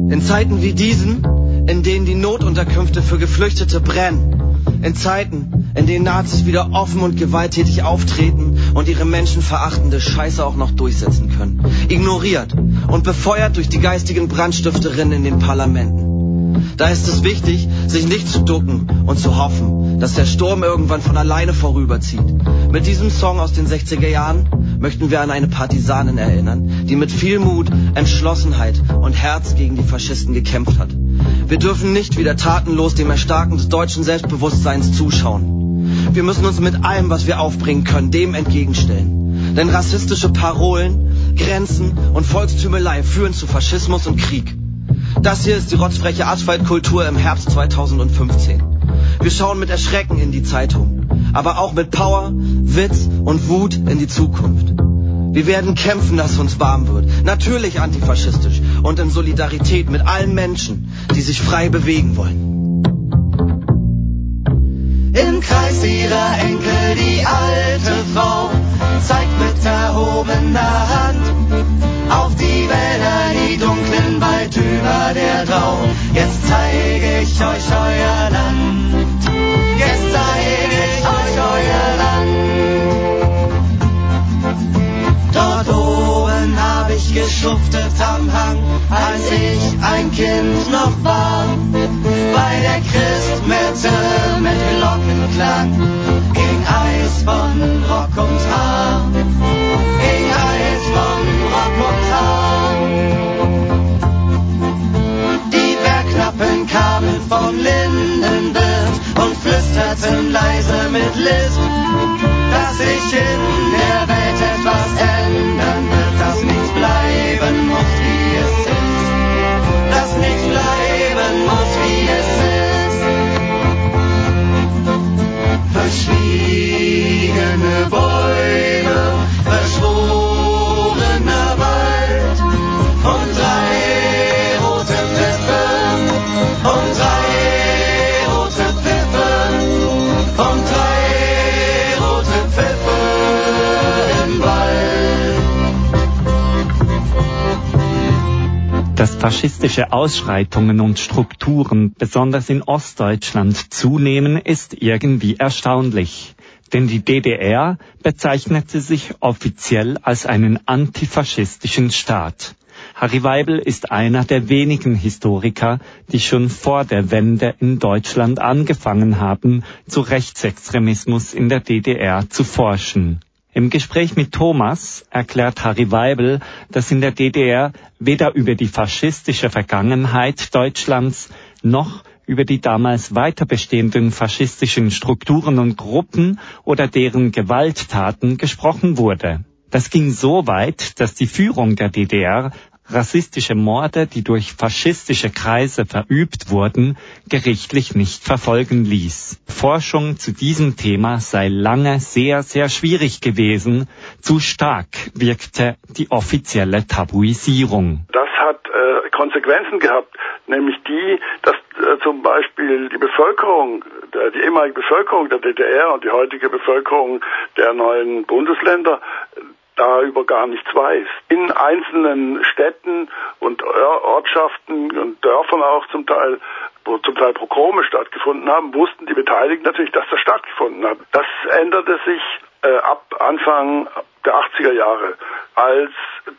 In Zeiten wie diesen, in denen die Notunterkünfte für Geflüchtete brennen, in Zeiten, in denen Nazis wieder offen und gewalttätig auftreten und ihre menschenverachtende Scheiße auch noch durchsetzen können. Ignoriert und befeuert durch die geistigen Brandstifterinnen in den Parlamenten. Da ist es wichtig, sich nicht zu ducken und zu hoffen, dass der Sturm irgendwann von alleine vorüberzieht. Mit diesem Song aus den 60er Jahren möchten wir an eine Partisanin erinnern, die mit viel Mut, Entschlossenheit und Herz gegen die Faschisten gekämpft hat. Wir dürfen nicht wieder tatenlos dem Erstarken des deutschen Selbstbewusstseins zuschauen. Wir müssen uns mit allem, was wir aufbringen können, dem entgegenstellen. Denn rassistische Parolen, Grenzen und Volkstümelei führen zu Faschismus und Krieg. Das hier ist die rotzfreche Asphaltkultur im Herbst 2015. Wir schauen mit Erschrecken in die Zeitung, aber auch mit Power, Witz und Wut in die Zukunft. Wir werden kämpfen, dass uns warm wird. Natürlich antifaschistisch und in Solidarität mit allen Menschen, die sich frei bewegen wollen. Im Kreis ihrer Enkel die alte Frau zeigt mit erhobener Hand auf die Wälder, die dunklen weit über der Drau. Jetzt zeige ich euch euer Land. Jetzt zeige ich euch euer Land. Dort oben hab ich geschuftet am Hang, als ich ein Kind noch war. Bei der Christmette mit Glockenklang ging Eis von Rock und Haar. Kamen vom Lindenwirt und flüsterten leise mit List, dass sich in der Welt etwas ändern wird, dass nichts bleiben muss, wie es ist, dass nichts bleiben muss, wie es ist. Verschwiegene Bäume, faschistische Ausschreitungen und Strukturen besonders in Ostdeutschland zunehmen, ist irgendwie erstaunlich. Denn die DDR bezeichnete sich offiziell als einen antifaschistischen Staat. Harry Weibel ist einer der wenigen Historiker, die schon vor der Wende in Deutschland angefangen haben, zu Rechtsextremismus in der DDR zu forschen. Im Gespräch mit Thomas erklärt Harry Weibel, dass in der DDR weder über die faschistische Vergangenheit Deutschlands noch über die damals weiter bestehenden faschistischen Strukturen und Gruppen oder deren Gewalttaten gesprochen wurde. Das ging so weit, dass die Führung der DDR rassistische Morde, die durch faschistische Kreise verübt wurden, gerichtlich nicht verfolgen ließ. Forschung zu diesem Thema sei lange sehr, sehr schwierig gewesen. Zu stark wirkte die offizielle Tabuisierung. Das hat äh, Konsequenzen gehabt, nämlich die, dass äh, zum Beispiel die Bevölkerung, die ehemalige Bevölkerung der DDR und die heutige Bevölkerung der neuen Bundesländer darüber gar nichts weiß. In einzelnen Städten und Ortschaften und Dörfern auch zum Teil wo zum Teil Prokome stattgefunden haben, wussten die Beteiligten natürlich, dass das stattgefunden hat. Das änderte sich äh, ab Anfang der 80er Jahre, als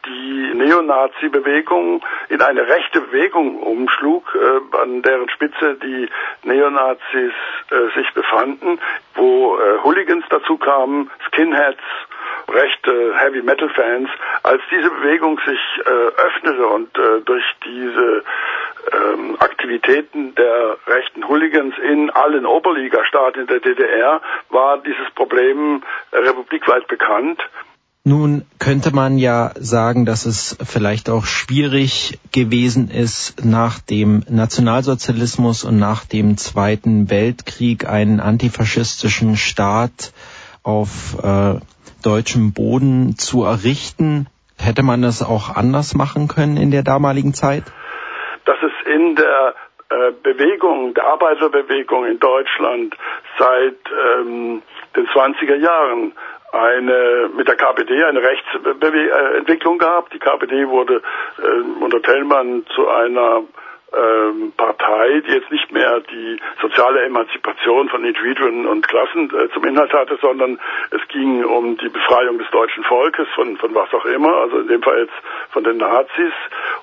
die Neonazi-Bewegung in eine rechte Bewegung umschlug, äh, an deren Spitze die Neonazis äh, sich befanden, wo äh, Hooligans dazu kamen, Skinheads, rechte Heavy Metal Fans, als diese Bewegung sich äh, öffnete und äh, durch diese ähm, Aktivitäten der rechten Hooligans in allen Oberligastaaten der DDR war dieses Problem republikweit bekannt. Nun könnte man ja sagen, dass es vielleicht auch schwierig gewesen ist, nach dem Nationalsozialismus und nach dem Zweiten Weltkrieg einen antifaschistischen Staat auf äh, deutschem Boden zu errichten. Hätte man das auch anders machen können in der damaligen Zeit? Dass es in der äh, Bewegung, der Arbeiterbewegung in Deutschland seit ähm, den 20er Jahren eine mit der KPD eine Rechtsentwicklung gab. Die KPD wurde äh, unter Tellmann zu einer ähm, Partei, die jetzt nicht mehr die soziale Emanzipation von Individuen und Klassen äh, zum Inhalt hatte, sondern es ging um die Befreiung des deutschen Volkes von, von was auch immer, also in dem Fall jetzt von den Nazis.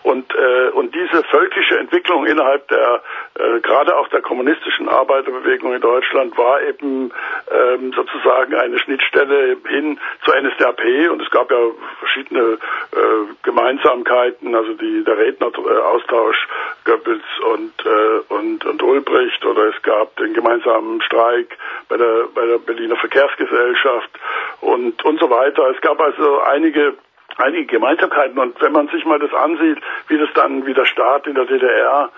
Und, äh, und diese völkische Entwicklung innerhalb der, äh, gerade auch der kommunistischen Arbeiterbewegung in Deutschland war eben ähm, sozusagen eine Schnittstelle hin zur NSDAP und es gab ja verschiedene äh, Gemeinsamkeiten, also die, der Redneraustausch Goebbels und, äh, und, und Ulbricht oder es gab den gemeinsamen Streik bei der, bei der Berliner Verkehrsgesellschaft und, und so weiter. Es gab also einige einige Gemeinsamkeiten und wenn man sich mal das ansieht, wie das dann wie der Staat in der DDR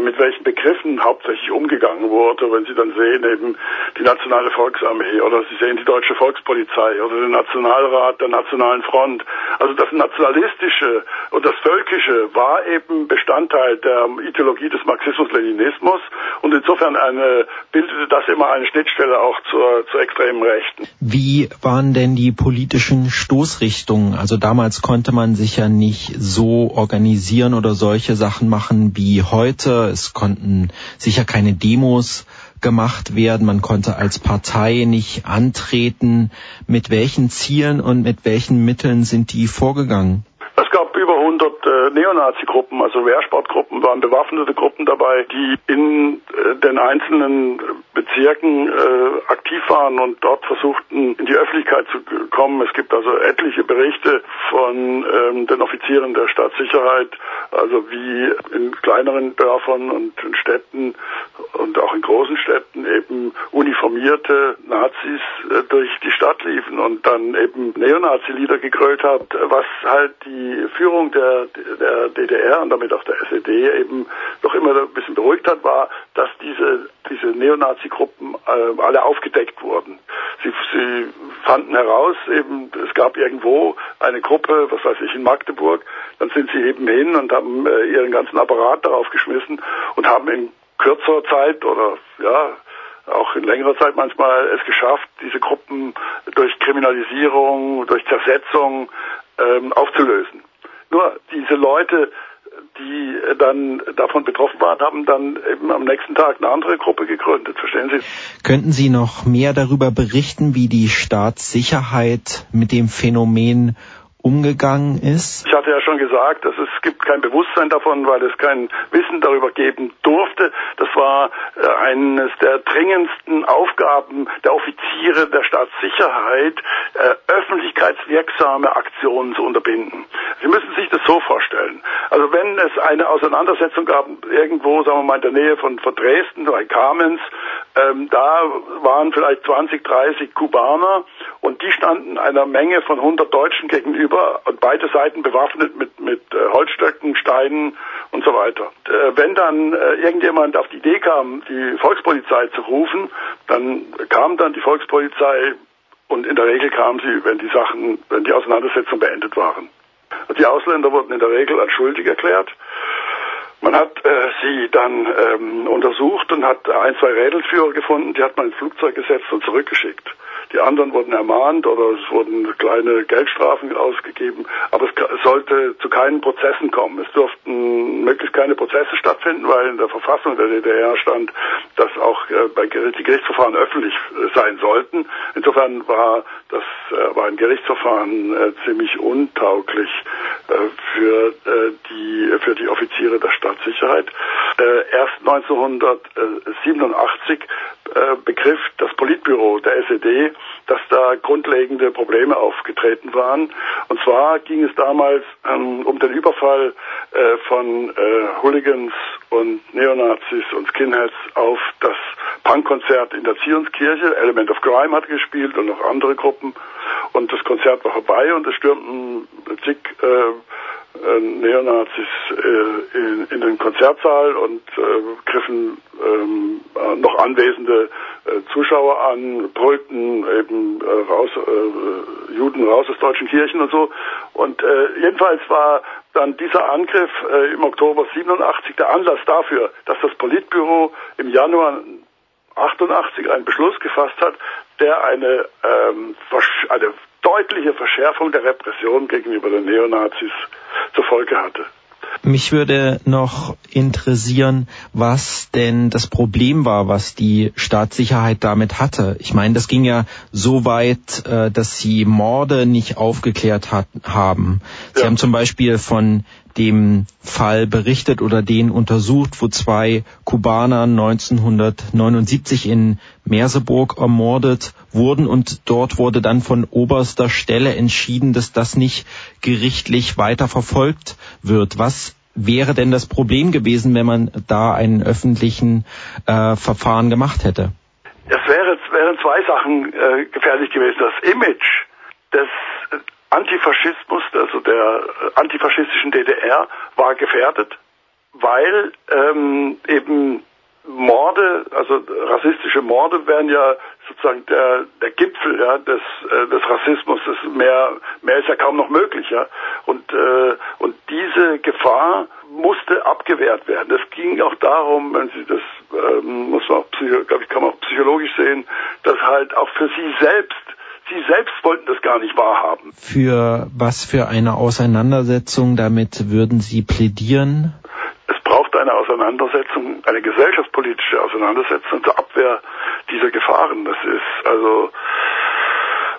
mit welchen Begriffen hauptsächlich umgegangen wurde, wenn Sie dann sehen eben die Nationale Volksarmee oder Sie sehen die Deutsche Volkspolizei oder den Nationalrat der Nationalen Front. Also das Nationalistische und das Völkische war eben Bestandteil der Ideologie des Marxismus-Leninismus und insofern eine, bildete das immer eine Schnittstelle auch zur, zur extremen Rechten. Wie waren denn die politischen Stoßrichtungen? Also damals konnte man sich ja nicht so organisieren oder solche Sachen machen wie heute es konnten sicher keine Demos gemacht werden. Man konnte als Partei nicht antreten. Mit welchen Zielen und mit welchen Mitteln sind die vorgegangen? Es gab über 100 äh, Neonazi-Gruppen, also Wehrsportgruppen, waren bewaffnete Gruppen dabei, die in äh, den einzelnen Bezirken äh, aktiv waren und dort versuchten, in die Öffentlichkeit zu kommen. Es gibt also etliche Berichte von ähm, den Offizieren der Staatssicherheit, also wie in kleineren Dörfern und in Städten und auch in großen Städten eben uniformierte Nazis äh, durch die Stadt liefen und dann eben Neonazi-Lieder gegrölt hat, was halt die Führung der, der DDR und damit auch der SED eben noch immer ein bisschen beruhigt hat, war, dass diese, diese Neonazi-Gruppen äh, alle aufgedeckt wurden. Sie, sie fanden heraus, eben, es gab irgendwo eine Gruppe, was weiß ich, in Magdeburg, dann sind sie eben hin und haben äh, ihren ganzen Apparat darauf geschmissen und haben in kürzerer Zeit oder ja, auch in längerer Zeit manchmal es geschafft, diese Gruppen durch Kriminalisierung, durch Zersetzung ähm, aufzulösen. Nur diese Leute, die dann davon betroffen waren, haben dann eben am nächsten Tag eine andere Gruppe gegründet. Verstehen Sie? Könnten Sie noch mehr darüber berichten, wie die Staatssicherheit mit dem Phänomen umgegangen ist? Ich hatte ja schon gesagt, dass es gibt kein Bewusstsein davon, weil es kein Wissen darüber geben durfte. Das war äh, eines der dringendsten Aufgaben der Offiziere der Staatssicherheit, äh, öffentlichkeitswirksame Aktionen zu unterbinden. Sie müssen sich das so vorstellen. Also wenn es eine Auseinandersetzung gab, irgendwo, sagen wir mal, in der Nähe von, von Dresden, bei Kamenz, ähm, da waren vielleicht 20, 30 Kubaner und die standen einer Menge von 100 Deutschen gegenüber und beide Seiten bewaffnet mit, mit äh, Holzstöcken, Steinen und so weiter. Äh, wenn dann äh, irgendjemand auf die Idee kam, die Volkspolizei zu rufen, dann kam dann die Volkspolizei und in der Regel kam sie, wenn die Sachen, wenn die Auseinandersetzungen beendet waren. Die Ausländer wurden in der Regel als schuldig erklärt. Man hat äh, sie dann ähm, untersucht und hat ein, zwei Rädelsführer gefunden, die hat man ins Flugzeug gesetzt und zurückgeschickt. Die anderen wurden ermahnt oder es wurden kleine Geldstrafen ausgegeben, aber es sollte zu keinen Prozessen kommen. Es durften möglichst keine Prozesse stattfinden, weil in der Verfassung der DDR stand, dass auch äh, die Gerichtsverfahren öffentlich äh, sein sollten. Insofern war das äh, war ein Gerichtsverfahren ziemlich untauglich für die für die Offiziere der Staatssicherheit. Erst 1987 begriff das Politbüro der SED, dass da grundlegende Probleme aufgetreten waren. Und zwar ging es damals ähm, um den Überfall äh, von äh, Hooligans und Neonazis und Skinheads auf das Punkkonzert in der Zionskirche. Element of Crime hat gespielt und noch andere Gruppen. Und das Konzert war vorbei und es stürmten zig äh, äh, Neonazis äh, in, in, den Konzertsaal und äh, griffen ähm, noch anwesende äh, Zuschauer an, brüllten eben äh, raus, äh, Juden raus aus deutschen Kirchen und so. Und jedenfalls war dann dieser Angriff im Oktober 87 der Anlass dafür, dass das Politbüro im Januar 88 einen Beschluss gefasst hat, der eine, ähm, eine deutliche Verschärfung der Repression gegenüber den Neonazis zur Folge hatte. Mich würde noch interessieren, was denn das Problem war, was die Staatssicherheit damit hatte. Ich meine, das ging ja so weit, äh, dass sie Morde nicht aufgeklärt hat, haben. Sie ja. haben zum Beispiel von dem Fall berichtet oder den untersucht, wo zwei Kubaner 1979 in Merseburg ermordet wurden und dort wurde dann von oberster Stelle entschieden, dass das nicht gerichtlich weiter verfolgt wird. Was wäre denn das Problem gewesen, wenn man da einen öffentlichen äh, Verfahren gemacht hätte? Es wäre, wären zwei Sachen äh, gefährlich gewesen. Das Image des Antifaschismus, also der äh, antifaschistischen DDR, war gefährdet, weil ähm, eben Morde, also rassistische Morde wären ja sozusagen der, der Gipfel ja, des, äh, des Rassismus. Das mehr, mehr ist ja kaum noch möglich. Ja? Und, äh, und diese Gefahr musste abgewehrt werden. Es ging auch darum, wenn Sie das, ähm, muss man auch, glaube ich, kann man auch psychologisch sehen, dass halt auch für Sie selbst Sie selbst wollten das gar nicht wahrhaben. Für was für eine Auseinandersetzung damit würden Sie plädieren? Es braucht eine Auseinandersetzung, eine gesellschaftspolitische Auseinandersetzung zur Abwehr dieser Gefahren. Das ist also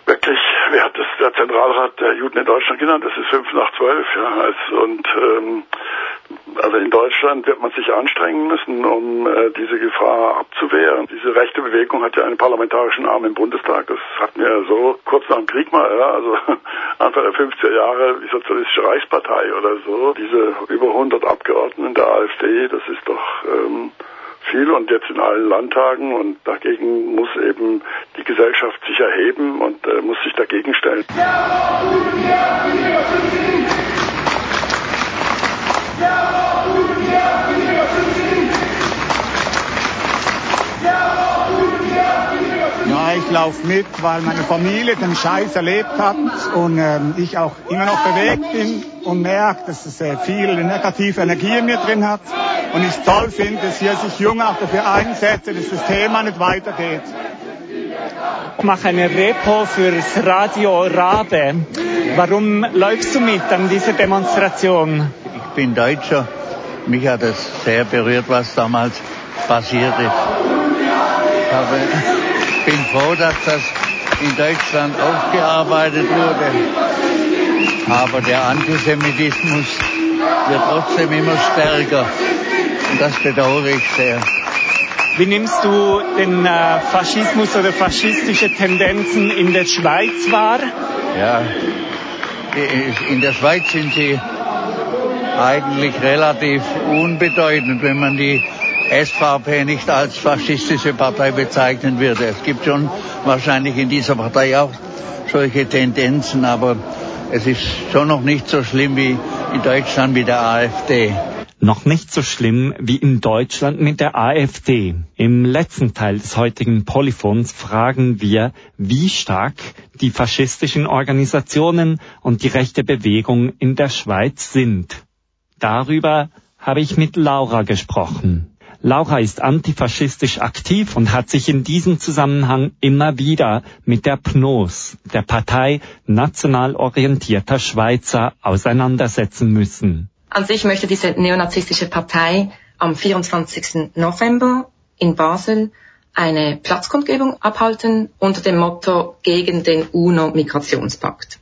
wirklich, wer hat das der Zentralrat der Juden in Deutschland genannt? Das ist fünf nach zwölf, ja. und ähm, also in Deutschland wird man sich anstrengen müssen, um äh, diese Gefahr abzuwehren. Diese rechte Bewegung hat ja einen parlamentarischen Arm im Bundestag. Das hatten wir ja so kurz nach dem Krieg mal, ja, also Anfang der 50er Jahre die Sozialistische Reichspartei oder so. Diese über 100 Abgeordneten der AfD, das ist doch ähm, viel und jetzt in allen Landtagen und dagegen muss eben die Gesellschaft sich erheben und äh, muss sich dagegen stellen. Ja, ich laufe mit, weil meine Familie den Scheiß erlebt hat und ähm, ich auch immer noch bewegt bin und merke, dass es äh, viel negative Energie in mir drin hat und ich toll finde, dass hier sich Junge auch dafür einsetzen, dass das Thema nicht weitergeht. Ich mache eine Repo fürs Radio Rabe. Warum läufst du mit an dieser Demonstration? Ich bin Deutscher. Mich hat es sehr berührt, was damals passiert ist. Ich bin froh, dass das in Deutschland aufgearbeitet wurde. Aber der Antisemitismus wird trotzdem immer stärker. Und das bedauere ich sehr. Wie nimmst du den äh, Faschismus oder faschistische Tendenzen in der Schweiz wahr? Ja, in der Schweiz sind sie eigentlich relativ unbedeutend, wenn man die SVP nicht als faschistische Partei bezeichnen würde. Es gibt schon wahrscheinlich in dieser Partei auch solche Tendenzen, aber es ist schon noch nicht so schlimm wie in Deutschland mit der AfD. Noch nicht so schlimm wie in Deutschland mit der AfD. Im letzten Teil des heutigen Polyphons fragen wir, wie stark die faschistischen Organisationen und die rechte Bewegung in der Schweiz sind. Darüber habe ich mit Laura gesprochen. Laura ist antifaschistisch aktiv und hat sich in diesem Zusammenhang immer wieder mit der PNOS, der Partei national orientierter Schweizer, auseinandersetzen müssen. An sich möchte diese neonazistische Partei am 24. November in Basel eine Platzkundgebung abhalten unter dem Motto gegen den UNO-Migrationspakt.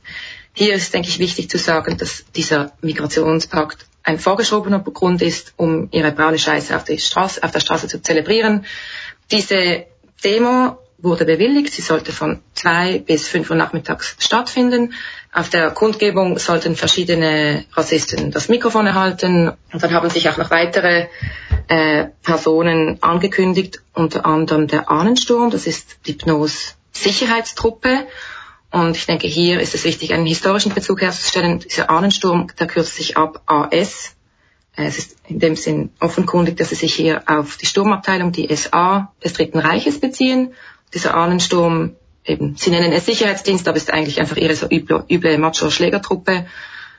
Hier ist, denke ich, wichtig zu sagen, dass dieser Migrationspakt ein vorgeschobener Grund ist, um ihre braune Scheiße auf, Straße, auf der Straße zu zelebrieren. Diese Demo wurde bewilligt. Sie sollte von zwei bis fünf Uhr nachmittags stattfinden. Auf der Kundgebung sollten verschiedene Rassisten das Mikrofon erhalten. Und dann haben sich auch noch weitere äh, Personen angekündigt, unter anderem der Ahnensturm, das ist die Pnos Sicherheitstruppe. Und ich denke, hier ist es wichtig, einen historischen Bezug herzustellen. Dieser Ahnensturm, der kürzt sich ab AS. Es ist in dem Sinn offenkundig, dass sie sich hier auf die Sturmabteilung, die SA des Dritten Reiches beziehen. Dieser Ahnensturm, eben, sie nennen es Sicherheitsdienst, aber es ist eigentlich einfach ihre so üble, üble Macho-Schlägertruppe.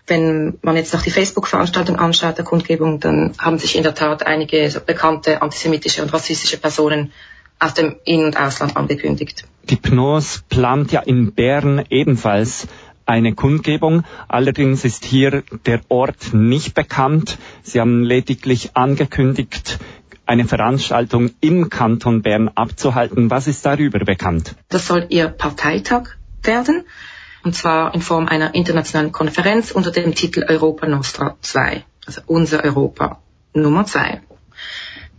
Wenn man jetzt noch die Facebook-Veranstaltung anschaut, der Kundgebung, dann haben sich in der Tat einige so bekannte antisemitische und rassistische Personen aus dem In- und Ausland angekündigt. Die PNOS plant ja in Bern ebenfalls eine Kundgebung. Allerdings ist hier der Ort nicht bekannt. Sie haben lediglich angekündigt, eine Veranstaltung im Kanton Bern abzuhalten. Was ist darüber bekannt? Das soll Ihr Parteitag werden, und zwar in Form einer internationalen Konferenz unter dem Titel Europa Nostra 2, also unser Europa Nummer 2.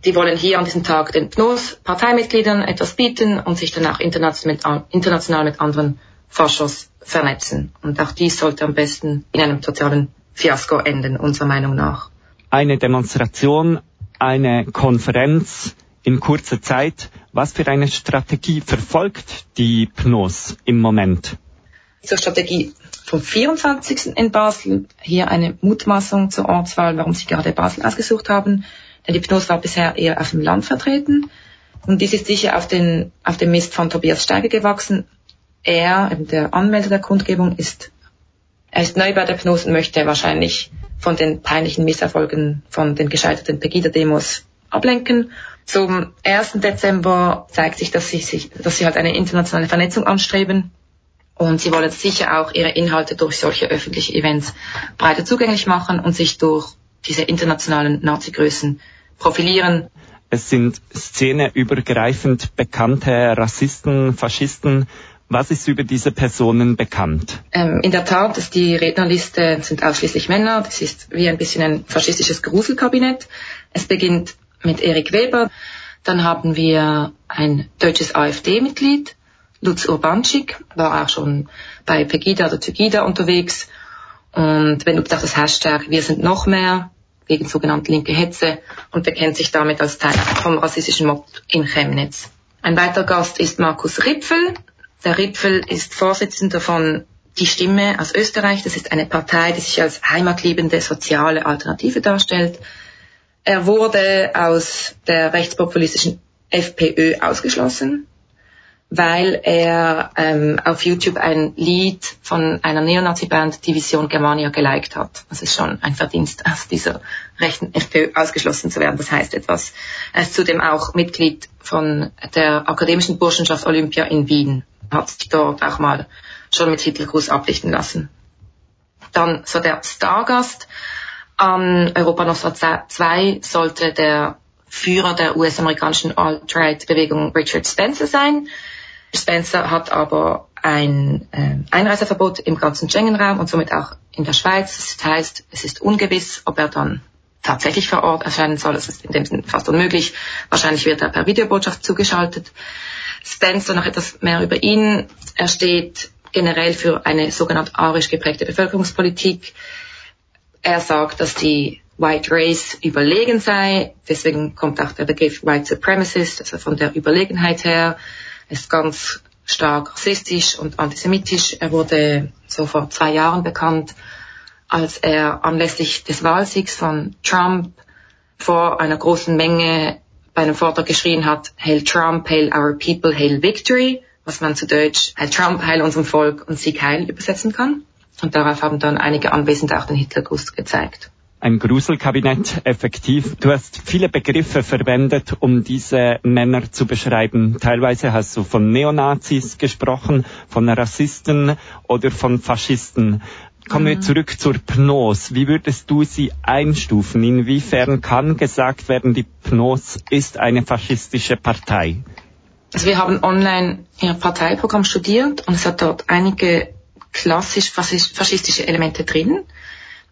Die wollen hier an diesem Tag den PNOS-Parteimitgliedern etwas bieten und sich danach international mit, international mit anderen Forschers vernetzen. Und auch dies sollte am besten in einem totalen Fiasko enden, unserer Meinung nach. Eine Demonstration, eine Konferenz in kurzer Zeit. Was für eine Strategie verfolgt die PNOS im Moment? Zur Strategie vom 24. in Basel. Hier eine Mutmaßung zur Ortswahl, warum Sie gerade Basel ausgesucht haben. Die PNOS war bisher eher auf dem Land vertreten. Und dies ist sicher auf, den, auf dem Mist von Tobias Steiger gewachsen. Er, der Anmelder der Kundgebung, ist, er ist neu bei der PNOS und möchte wahrscheinlich von den peinlichen Misserfolgen von den gescheiterten Pegida-Demos ablenken. Zum 1. Dezember zeigt sich, dass sie, sich, dass sie halt eine internationale Vernetzung anstreben. Und sie wollen sicher auch ihre Inhalte durch solche öffentliche Events breiter zugänglich machen und sich durch diese internationalen Nazi-Größen profilieren. Es sind szeneübergreifend bekannte Rassisten, Faschisten. Was ist über diese Personen bekannt? Ähm, in der Tat, dass die Rednerliste sind ausschließlich Männer. Das ist wie ein bisschen ein faschistisches Gruselkabinett. Es beginnt mit Erik Weber. Dann haben wir ein deutsches AfD-Mitglied, Lutz Urbanschik, war auch schon bei Pegida oder Tygida unterwegs und benutzt auch das Hashtag Wir sind noch mehr gegen sogenannte linke Hetze und bekennt sich damit als Teil vom rassistischen Mob in Chemnitz. Ein weiterer Gast ist Markus Ripfel. Der Ripfel ist Vorsitzender von Die Stimme aus Österreich. Das ist eine Partei, die sich als heimatliebende soziale Alternative darstellt. Er wurde aus der rechtspopulistischen FPÖ ausgeschlossen weil er ähm, auf YouTube ein Lied von einer Neonazi-Band Division Germania geliked hat. Das ist schon ein Verdienst, aus dieser rechten FPÖ ausgeschlossen zu werden. Das heißt etwas. Er ist zudem auch Mitglied von der Akademischen Burschenschaft Olympia in Wien. Hat sich dort auch mal schon mit Hitlergruß ablichten lassen. Dann so der Stargast an Europa Nostra 2 sollte der Führer der US-amerikanischen Alt-Right-Bewegung Richard Spencer sein. Spencer hat aber ein äh, Einreiseverbot im ganzen Schengen-Raum und somit auch in der Schweiz. Das heißt, es ist ungewiss, ob er dann tatsächlich vor Ort erscheinen soll. Es ist in dem Sinne fast unmöglich. Wahrscheinlich wird er per Videobotschaft zugeschaltet. Spencer noch etwas mehr über ihn. Er steht generell für eine sogenannte arisch geprägte Bevölkerungspolitik. Er sagt, dass die White Race überlegen sei. Deswegen kommt auch der Begriff White Supremacist, also von der Überlegenheit her. Er ist ganz stark rassistisch und antisemitisch. Er wurde so vor zwei Jahren bekannt, als er anlässlich des Wahlsiegs von Trump vor einer großen Menge bei einem Vortrag geschrien hat, Hail Trump, Hail our people, Hail Victory, was man zu Deutsch Hail Trump, Heil unserem Volk und Sieg Heil übersetzen kann. Und darauf haben dann einige Anwesende auch den Hitlergruß gezeigt ein Gruselkabinett effektiv. Du hast viele Begriffe verwendet, um diese Männer zu beschreiben. Teilweise hast du von Neonazis gesprochen, von Rassisten oder von Faschisten. Kommen mhm. wir zurück zur PNOS. Wie würdest du sie einstufen? Inwiefern kann gesagt werden, die PNOS ist eine faschistische Partei? Also wir haben online ihr Parteiprogramm studiert und es hat dort einige klassisch faschistische Elemente drin.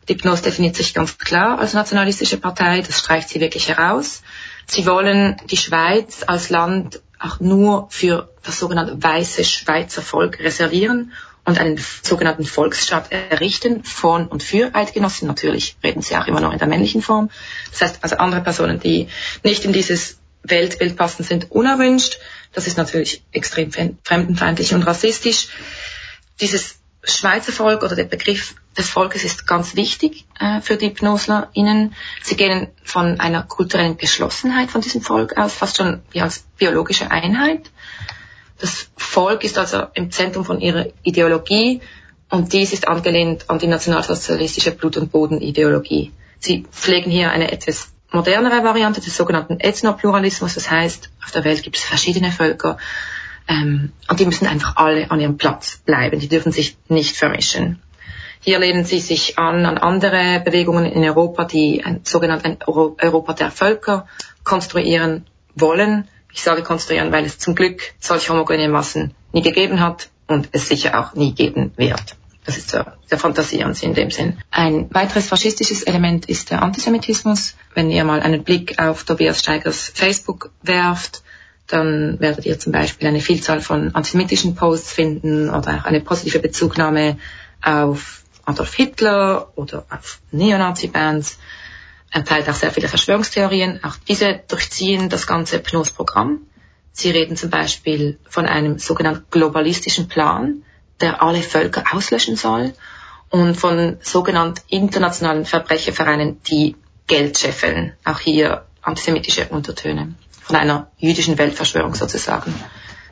Die PNOS definiert sich ganz klar als nationalistische Partei, das streicht sie wirklich heraus. Sie wollen die Schweiz als Land auch nur für das sogenannte weiße Schweizer Volk reservieren und einen sogenannten Volksstaat errichten von und für Eidgenossen. Natürlich reden sie auch immer noch in der männlichen Form. Das heißt also andere Personen, die nicht in dieses Weltbild passen, sind unerwünscht. Das ist natürlich extrem fremdenfeindlich und rassistisch. Dieses Schweizer Volk oder der Begriff des Volkes ist ganz wichtig äh, für die HypnoslerInnen. Sie gehen von einer kulturellen Geschlossenheit von diesem Volk aus, fast schon wie als biologische Einheit. Das Volk ist also im Zentrum von ihrer Ideologie und dies ist angelehnt an die nationalsozialistische Blut- und Bodenideologie. Sie pflegen hier eine etwas modernere Variante des sogenannten Ethnopluralismus. Das heißt, auf der Welt gibt es verschiedene Völker ähm, und die müssen einfach alle an ihrem Platz bleiben. Die dürfen sich nicht vermischen. Hier lehnen sie sich an an andere Bewegungen in Europa, die ein sogenanntes Europa der Völker konstruieren wollen. Ich sage konstruieren, weil es zum Glück solche homogene Massen nie gegeben hat und es sicher auch nie geben wird. Das ist der fantasieren Sie in dem Sinn. Ein weiteres faschistisches Element ist der Antisemitismus. Wenn ihr mal einen Blick auf Tobias Steigers Facebook werft, dann werdet ihr zum Beispiel eine Vielzahl von antisemitischen Posts finden oder auch eine positive Bezugnahme auf Adolf Hitler oder auf Neonazi-Bands. Er teilt auch sehr viele Verschwörungstheorien. Auch diese durchziehen das ganze PNOS-Programm. Sie reden zum Beispiel von einem sogenannten globalistischen Plan, der alle Völker auslöschen soll und von sogenannten internationalen Verbrechervereinen, die Geld scheffeln. Auch hier antisemitische Untertöne von einer jüdischen Weltverschwörung sozusagen.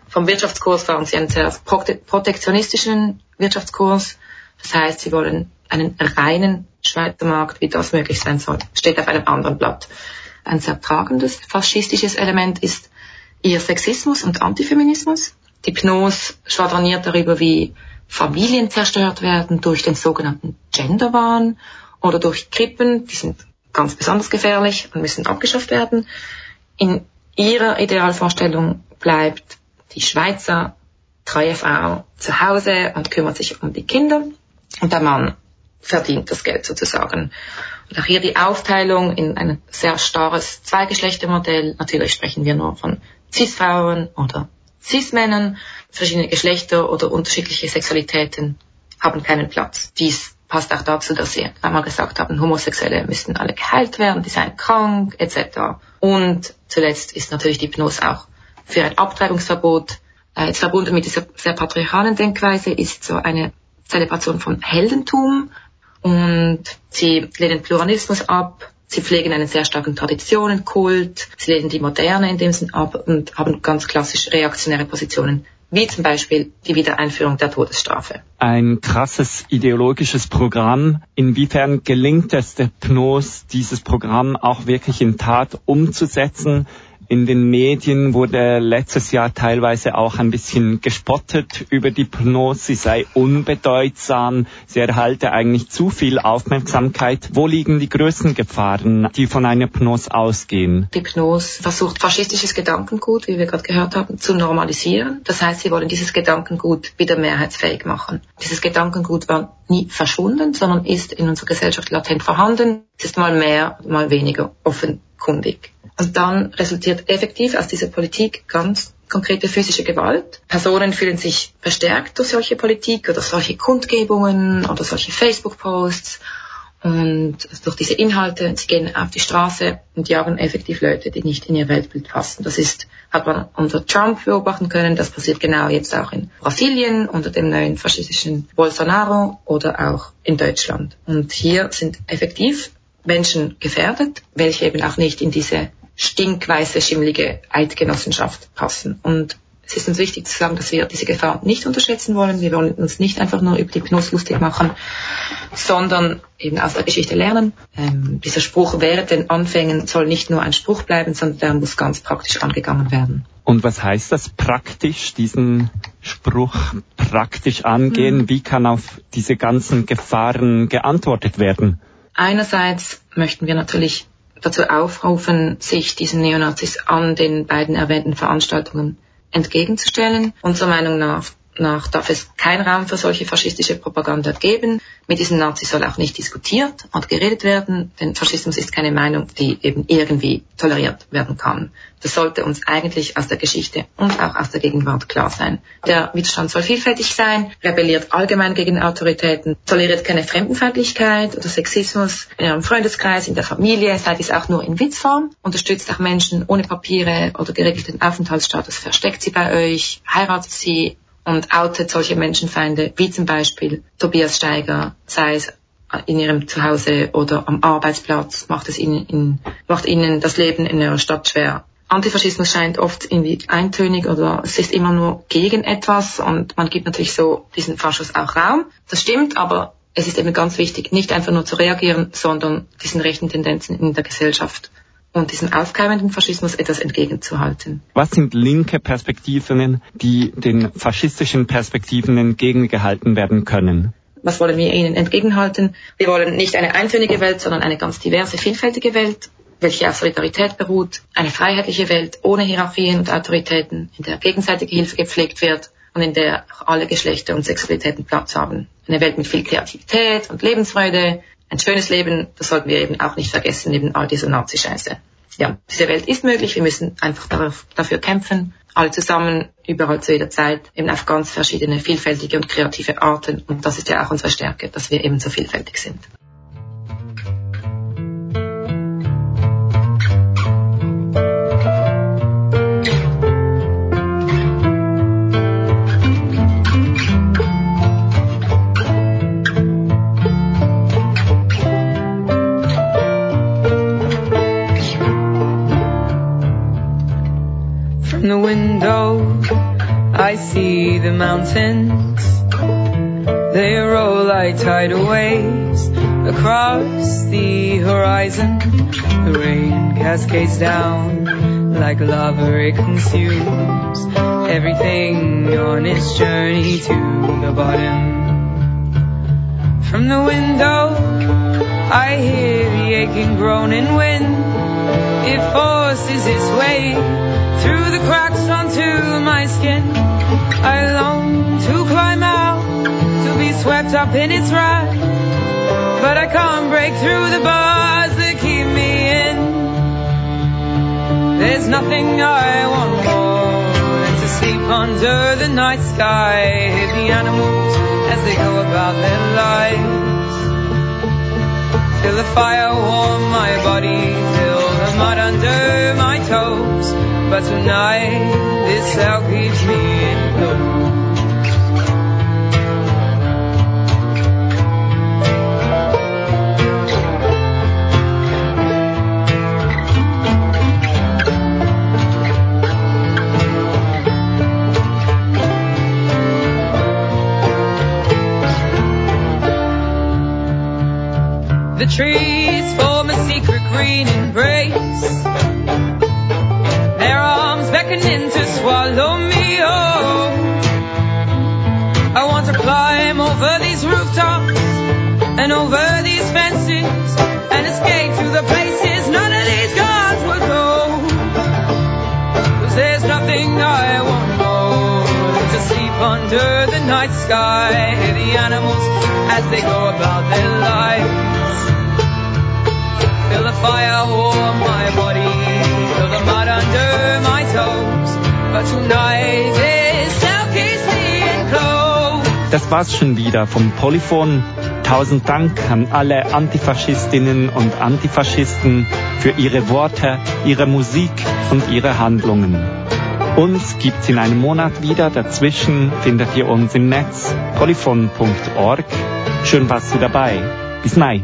Vom Wirtschaftskurs fahren sie einen sehr protektionistischen Wirtschaftskurs. Das heißt, sie wollen einen reinen Schweizer Markt, wie das möglich sein soll, steht auf einem anderen Blatt. Ein sehr tragendes faschistisches Element ist ihr Sexismus und Antifeminismus. Die PNOS schwadroniert darüber, wie Familien zerstört werden durch den sogenannten Genderwahn oder durch Krippen, die sind ganz besonders gefährlich und müssen abgeschafft werden. In ihrer Idealvorstellung bleibt die Schweizer treue Frau zu Hause und kümmert sich um die Kinder und der Mann verdient das Geld sozusagen. Und auch hier die Aufteilung in ein sehr starres Zweigeschlechtermodell. Natürlich sprechen wir nur von Cis-Frauen oder Cis-Männern. Verschiedene Geschlechter oder unterschiedliche Sexualitäten haben keinen Platz. Dies passt auch dazu, dass sie einmal gesagt haben, Homosexuelle müssten alle geheilt werden, die seien krank, etc. Und zuletzt ist natürlich die Hypnose auch für ein Abtreibungsverbot. Äh, jetzt verbunden mit dieser sehr patriarchalen Denkweise ist so eine Zelebration von Heldentum und sie lehnen Pluralismus ab. Sie pflegen einen sehr starken Traditionenkult. Sie lehnen die Moderne in dem Sinn ab und haben ganz klassisch reaktionäre Positionen wie zum Beispiel die Wiedereinführung der Todesstrafe. Ein krasses ideologisches Programm. Inwiefern gelingt es der PNOS, dieses Programm auch wirklich in Tat umzusetzen? In den Medien wurde letztes Jahr teilweise auch ein bisschen gespottet über die Hypnose, sie sei unbedeutsam, sie erhalte eigentlich zu viel Aufmerksamkeit. Wo liegen die größten Gefahren, die von einer Hypnose ausgehen? Die Hypnose versucht faschistisches Gedankengut, wie wir gerade gehört haben, zu normalisieren. Das heißt, sie wollen dieses Gedankengut wieder mehrheitsfähig machen. Dieses Gedankengut war nie verschwunden, sondern ist in unserer Gesellschaft latent vorhanden. Es ist mal mehr, mal weniger offenkundig. Und dann resultiert effektiv aus dieser Politik ganz konkrete physische Gewalt. Personen fühlen sich verstärkt durch solche Politik oder solche Kundgebungen oder solche Facebook-Posts und durch diese Inhalte, sie gehen auf die Straße und jagen effektiv Leute, die nicht in ihr Weltbild passen. Das ist, hat man unter Trump beobachten können, das passiert genau jetzt auch in Brasilien unter dem neuen faschistischen Bolsonaro oder auch in Deutschland. Und hier sind effektiv Menschen gefährdet, welche eben auch nicht in diese stinkweiße, schimmlige Eidgenossenschaft passen. Und es ist uns wichtig zu sagen, dass wir diese Gefahr nicht unterschätzen wollen. Wir wollen uns nicht einfach nur über die Hypnose lustig machen, sondern eben aus der Geschichte lernen. Ähm, dieser Spruch während den Anfängen soll nicht nur ein Spruch bleiben, sondern der muss ganz praktisch angegangen werden. Und was heißt das praktisch, diesen Spruch praktisch angehen? Mhm. Wie kann auf diese ganzen Gefahren geantwortet werden? Einerseits möchten wir natürlich dazu aufrufen, sich diesen Neonazis an den beiden erwähnten Veranstaltungen entgegenzustellen. Unserer Meinung nach nach darf es keinen Raum für solche faschistische Propaganda geben. Mit diesen Nazis soll auch nicht diskutiert und geredet werden, denn Faschismus ist keine Meinung, die eben irgendwie toleriert werden kann. Das sollte uns eigentlich aus der Geschichte und auch aus der Gegenwart klar sein. Der Widerstand soll vielfältig sein, rebelliert allgemein gegen Autoritäten, toleriert keine Fremdenfeindlichkeit oder Sexismus in ihrem Freundeskreis, in der Familie, sei dies auch nur in Witzform, unterstützt auch Menschen ohne Papiere oder geregelten Aufenthaltsstatus, versteckt sie bei euch, heiratet sie, und outet solche Menschenfeinde, wie zum Beispiel Tobias Steiger, sei es in ihrem Zuhause oder am Arbeitsplatz, macht es ihnen, in, macht ihnen das Leben in ihrer Stadt schwer. Antifaschismus scheint oft irgendwie eintönig oder es ist immer nur gegen etwas und man gibt natürlich so diesen Faschus auch Raum. Das stimmt, aber es ist eben ganz wichtig, nicht einfach nur zu reagieren, sondern diesen rechten Tendenzen in der Gesellschaft und diesem aufkeimenden Faschismus etwas entgegenzuhalten. Was sind linke Perspektiven, die den faschistischen Perspektiven entgegengehalten werden können? Was wollen wir ihnen entgegenhalten? Wir wollen nicht eine eintönige Welt, sondern eine ganz diverse, vielfältige Welt, welche auf Solidarität beruht, eine freiheitliche Welt ohne Hierarchien und Autoritäten, in der gegenseitige Hilfe gepflegt wird und in der auch alle Geschlechter und Sexualitäten Platz haben. Eine Welt mit viel Kreativität und Lebensfreude, ein schönes Leben, das sollten wir eben auch nicht vergessen, neben all dieser Nazi-Scheiße. Ja, diese Welt ist möglich, wir müssen einfach darauf, dafür kämpfen, alle zusammen, überall zu jeder Zeit, eben auf ganz verschiedene, vielfältige und kreative Arten. Und das ist ja auch unsere Stärke, dass wir eben so vielfältig sind. Mountains. They roll like tidal waves across the horizon. The rain cascades down like lava. It consumes everything on its journey to the bottom. From the window, I hear the aching groaning wind. It forces its way through the cracks onto my skin. I long to climb out, to be swept up in its wrath. But I can't break through the bars that keep me in. There's nothing I want more than to sleep under the night sky. Hear the animals as they go about their lives. Feel the fire warm my body, feel the mud under my toes. But tonight, this cell keeps me in. The trees form a secret green embrace night sky, hear the animals as they go about their lives. Feel the fire warm my body, feel the mud under my toes, but tonight is keeps me enclosed. Das war's schon wieder vom Polyphon. Tausend Dank an alle Antifaschistinnen und Antifaschisten für ihre Worte, ihre Musik und ihre Handlungen. Uns gibt's in einem Monat wieder. Dazwischen findet ihr uns im Netz polyphon.org. Schön warst du dabei. Bis Mai.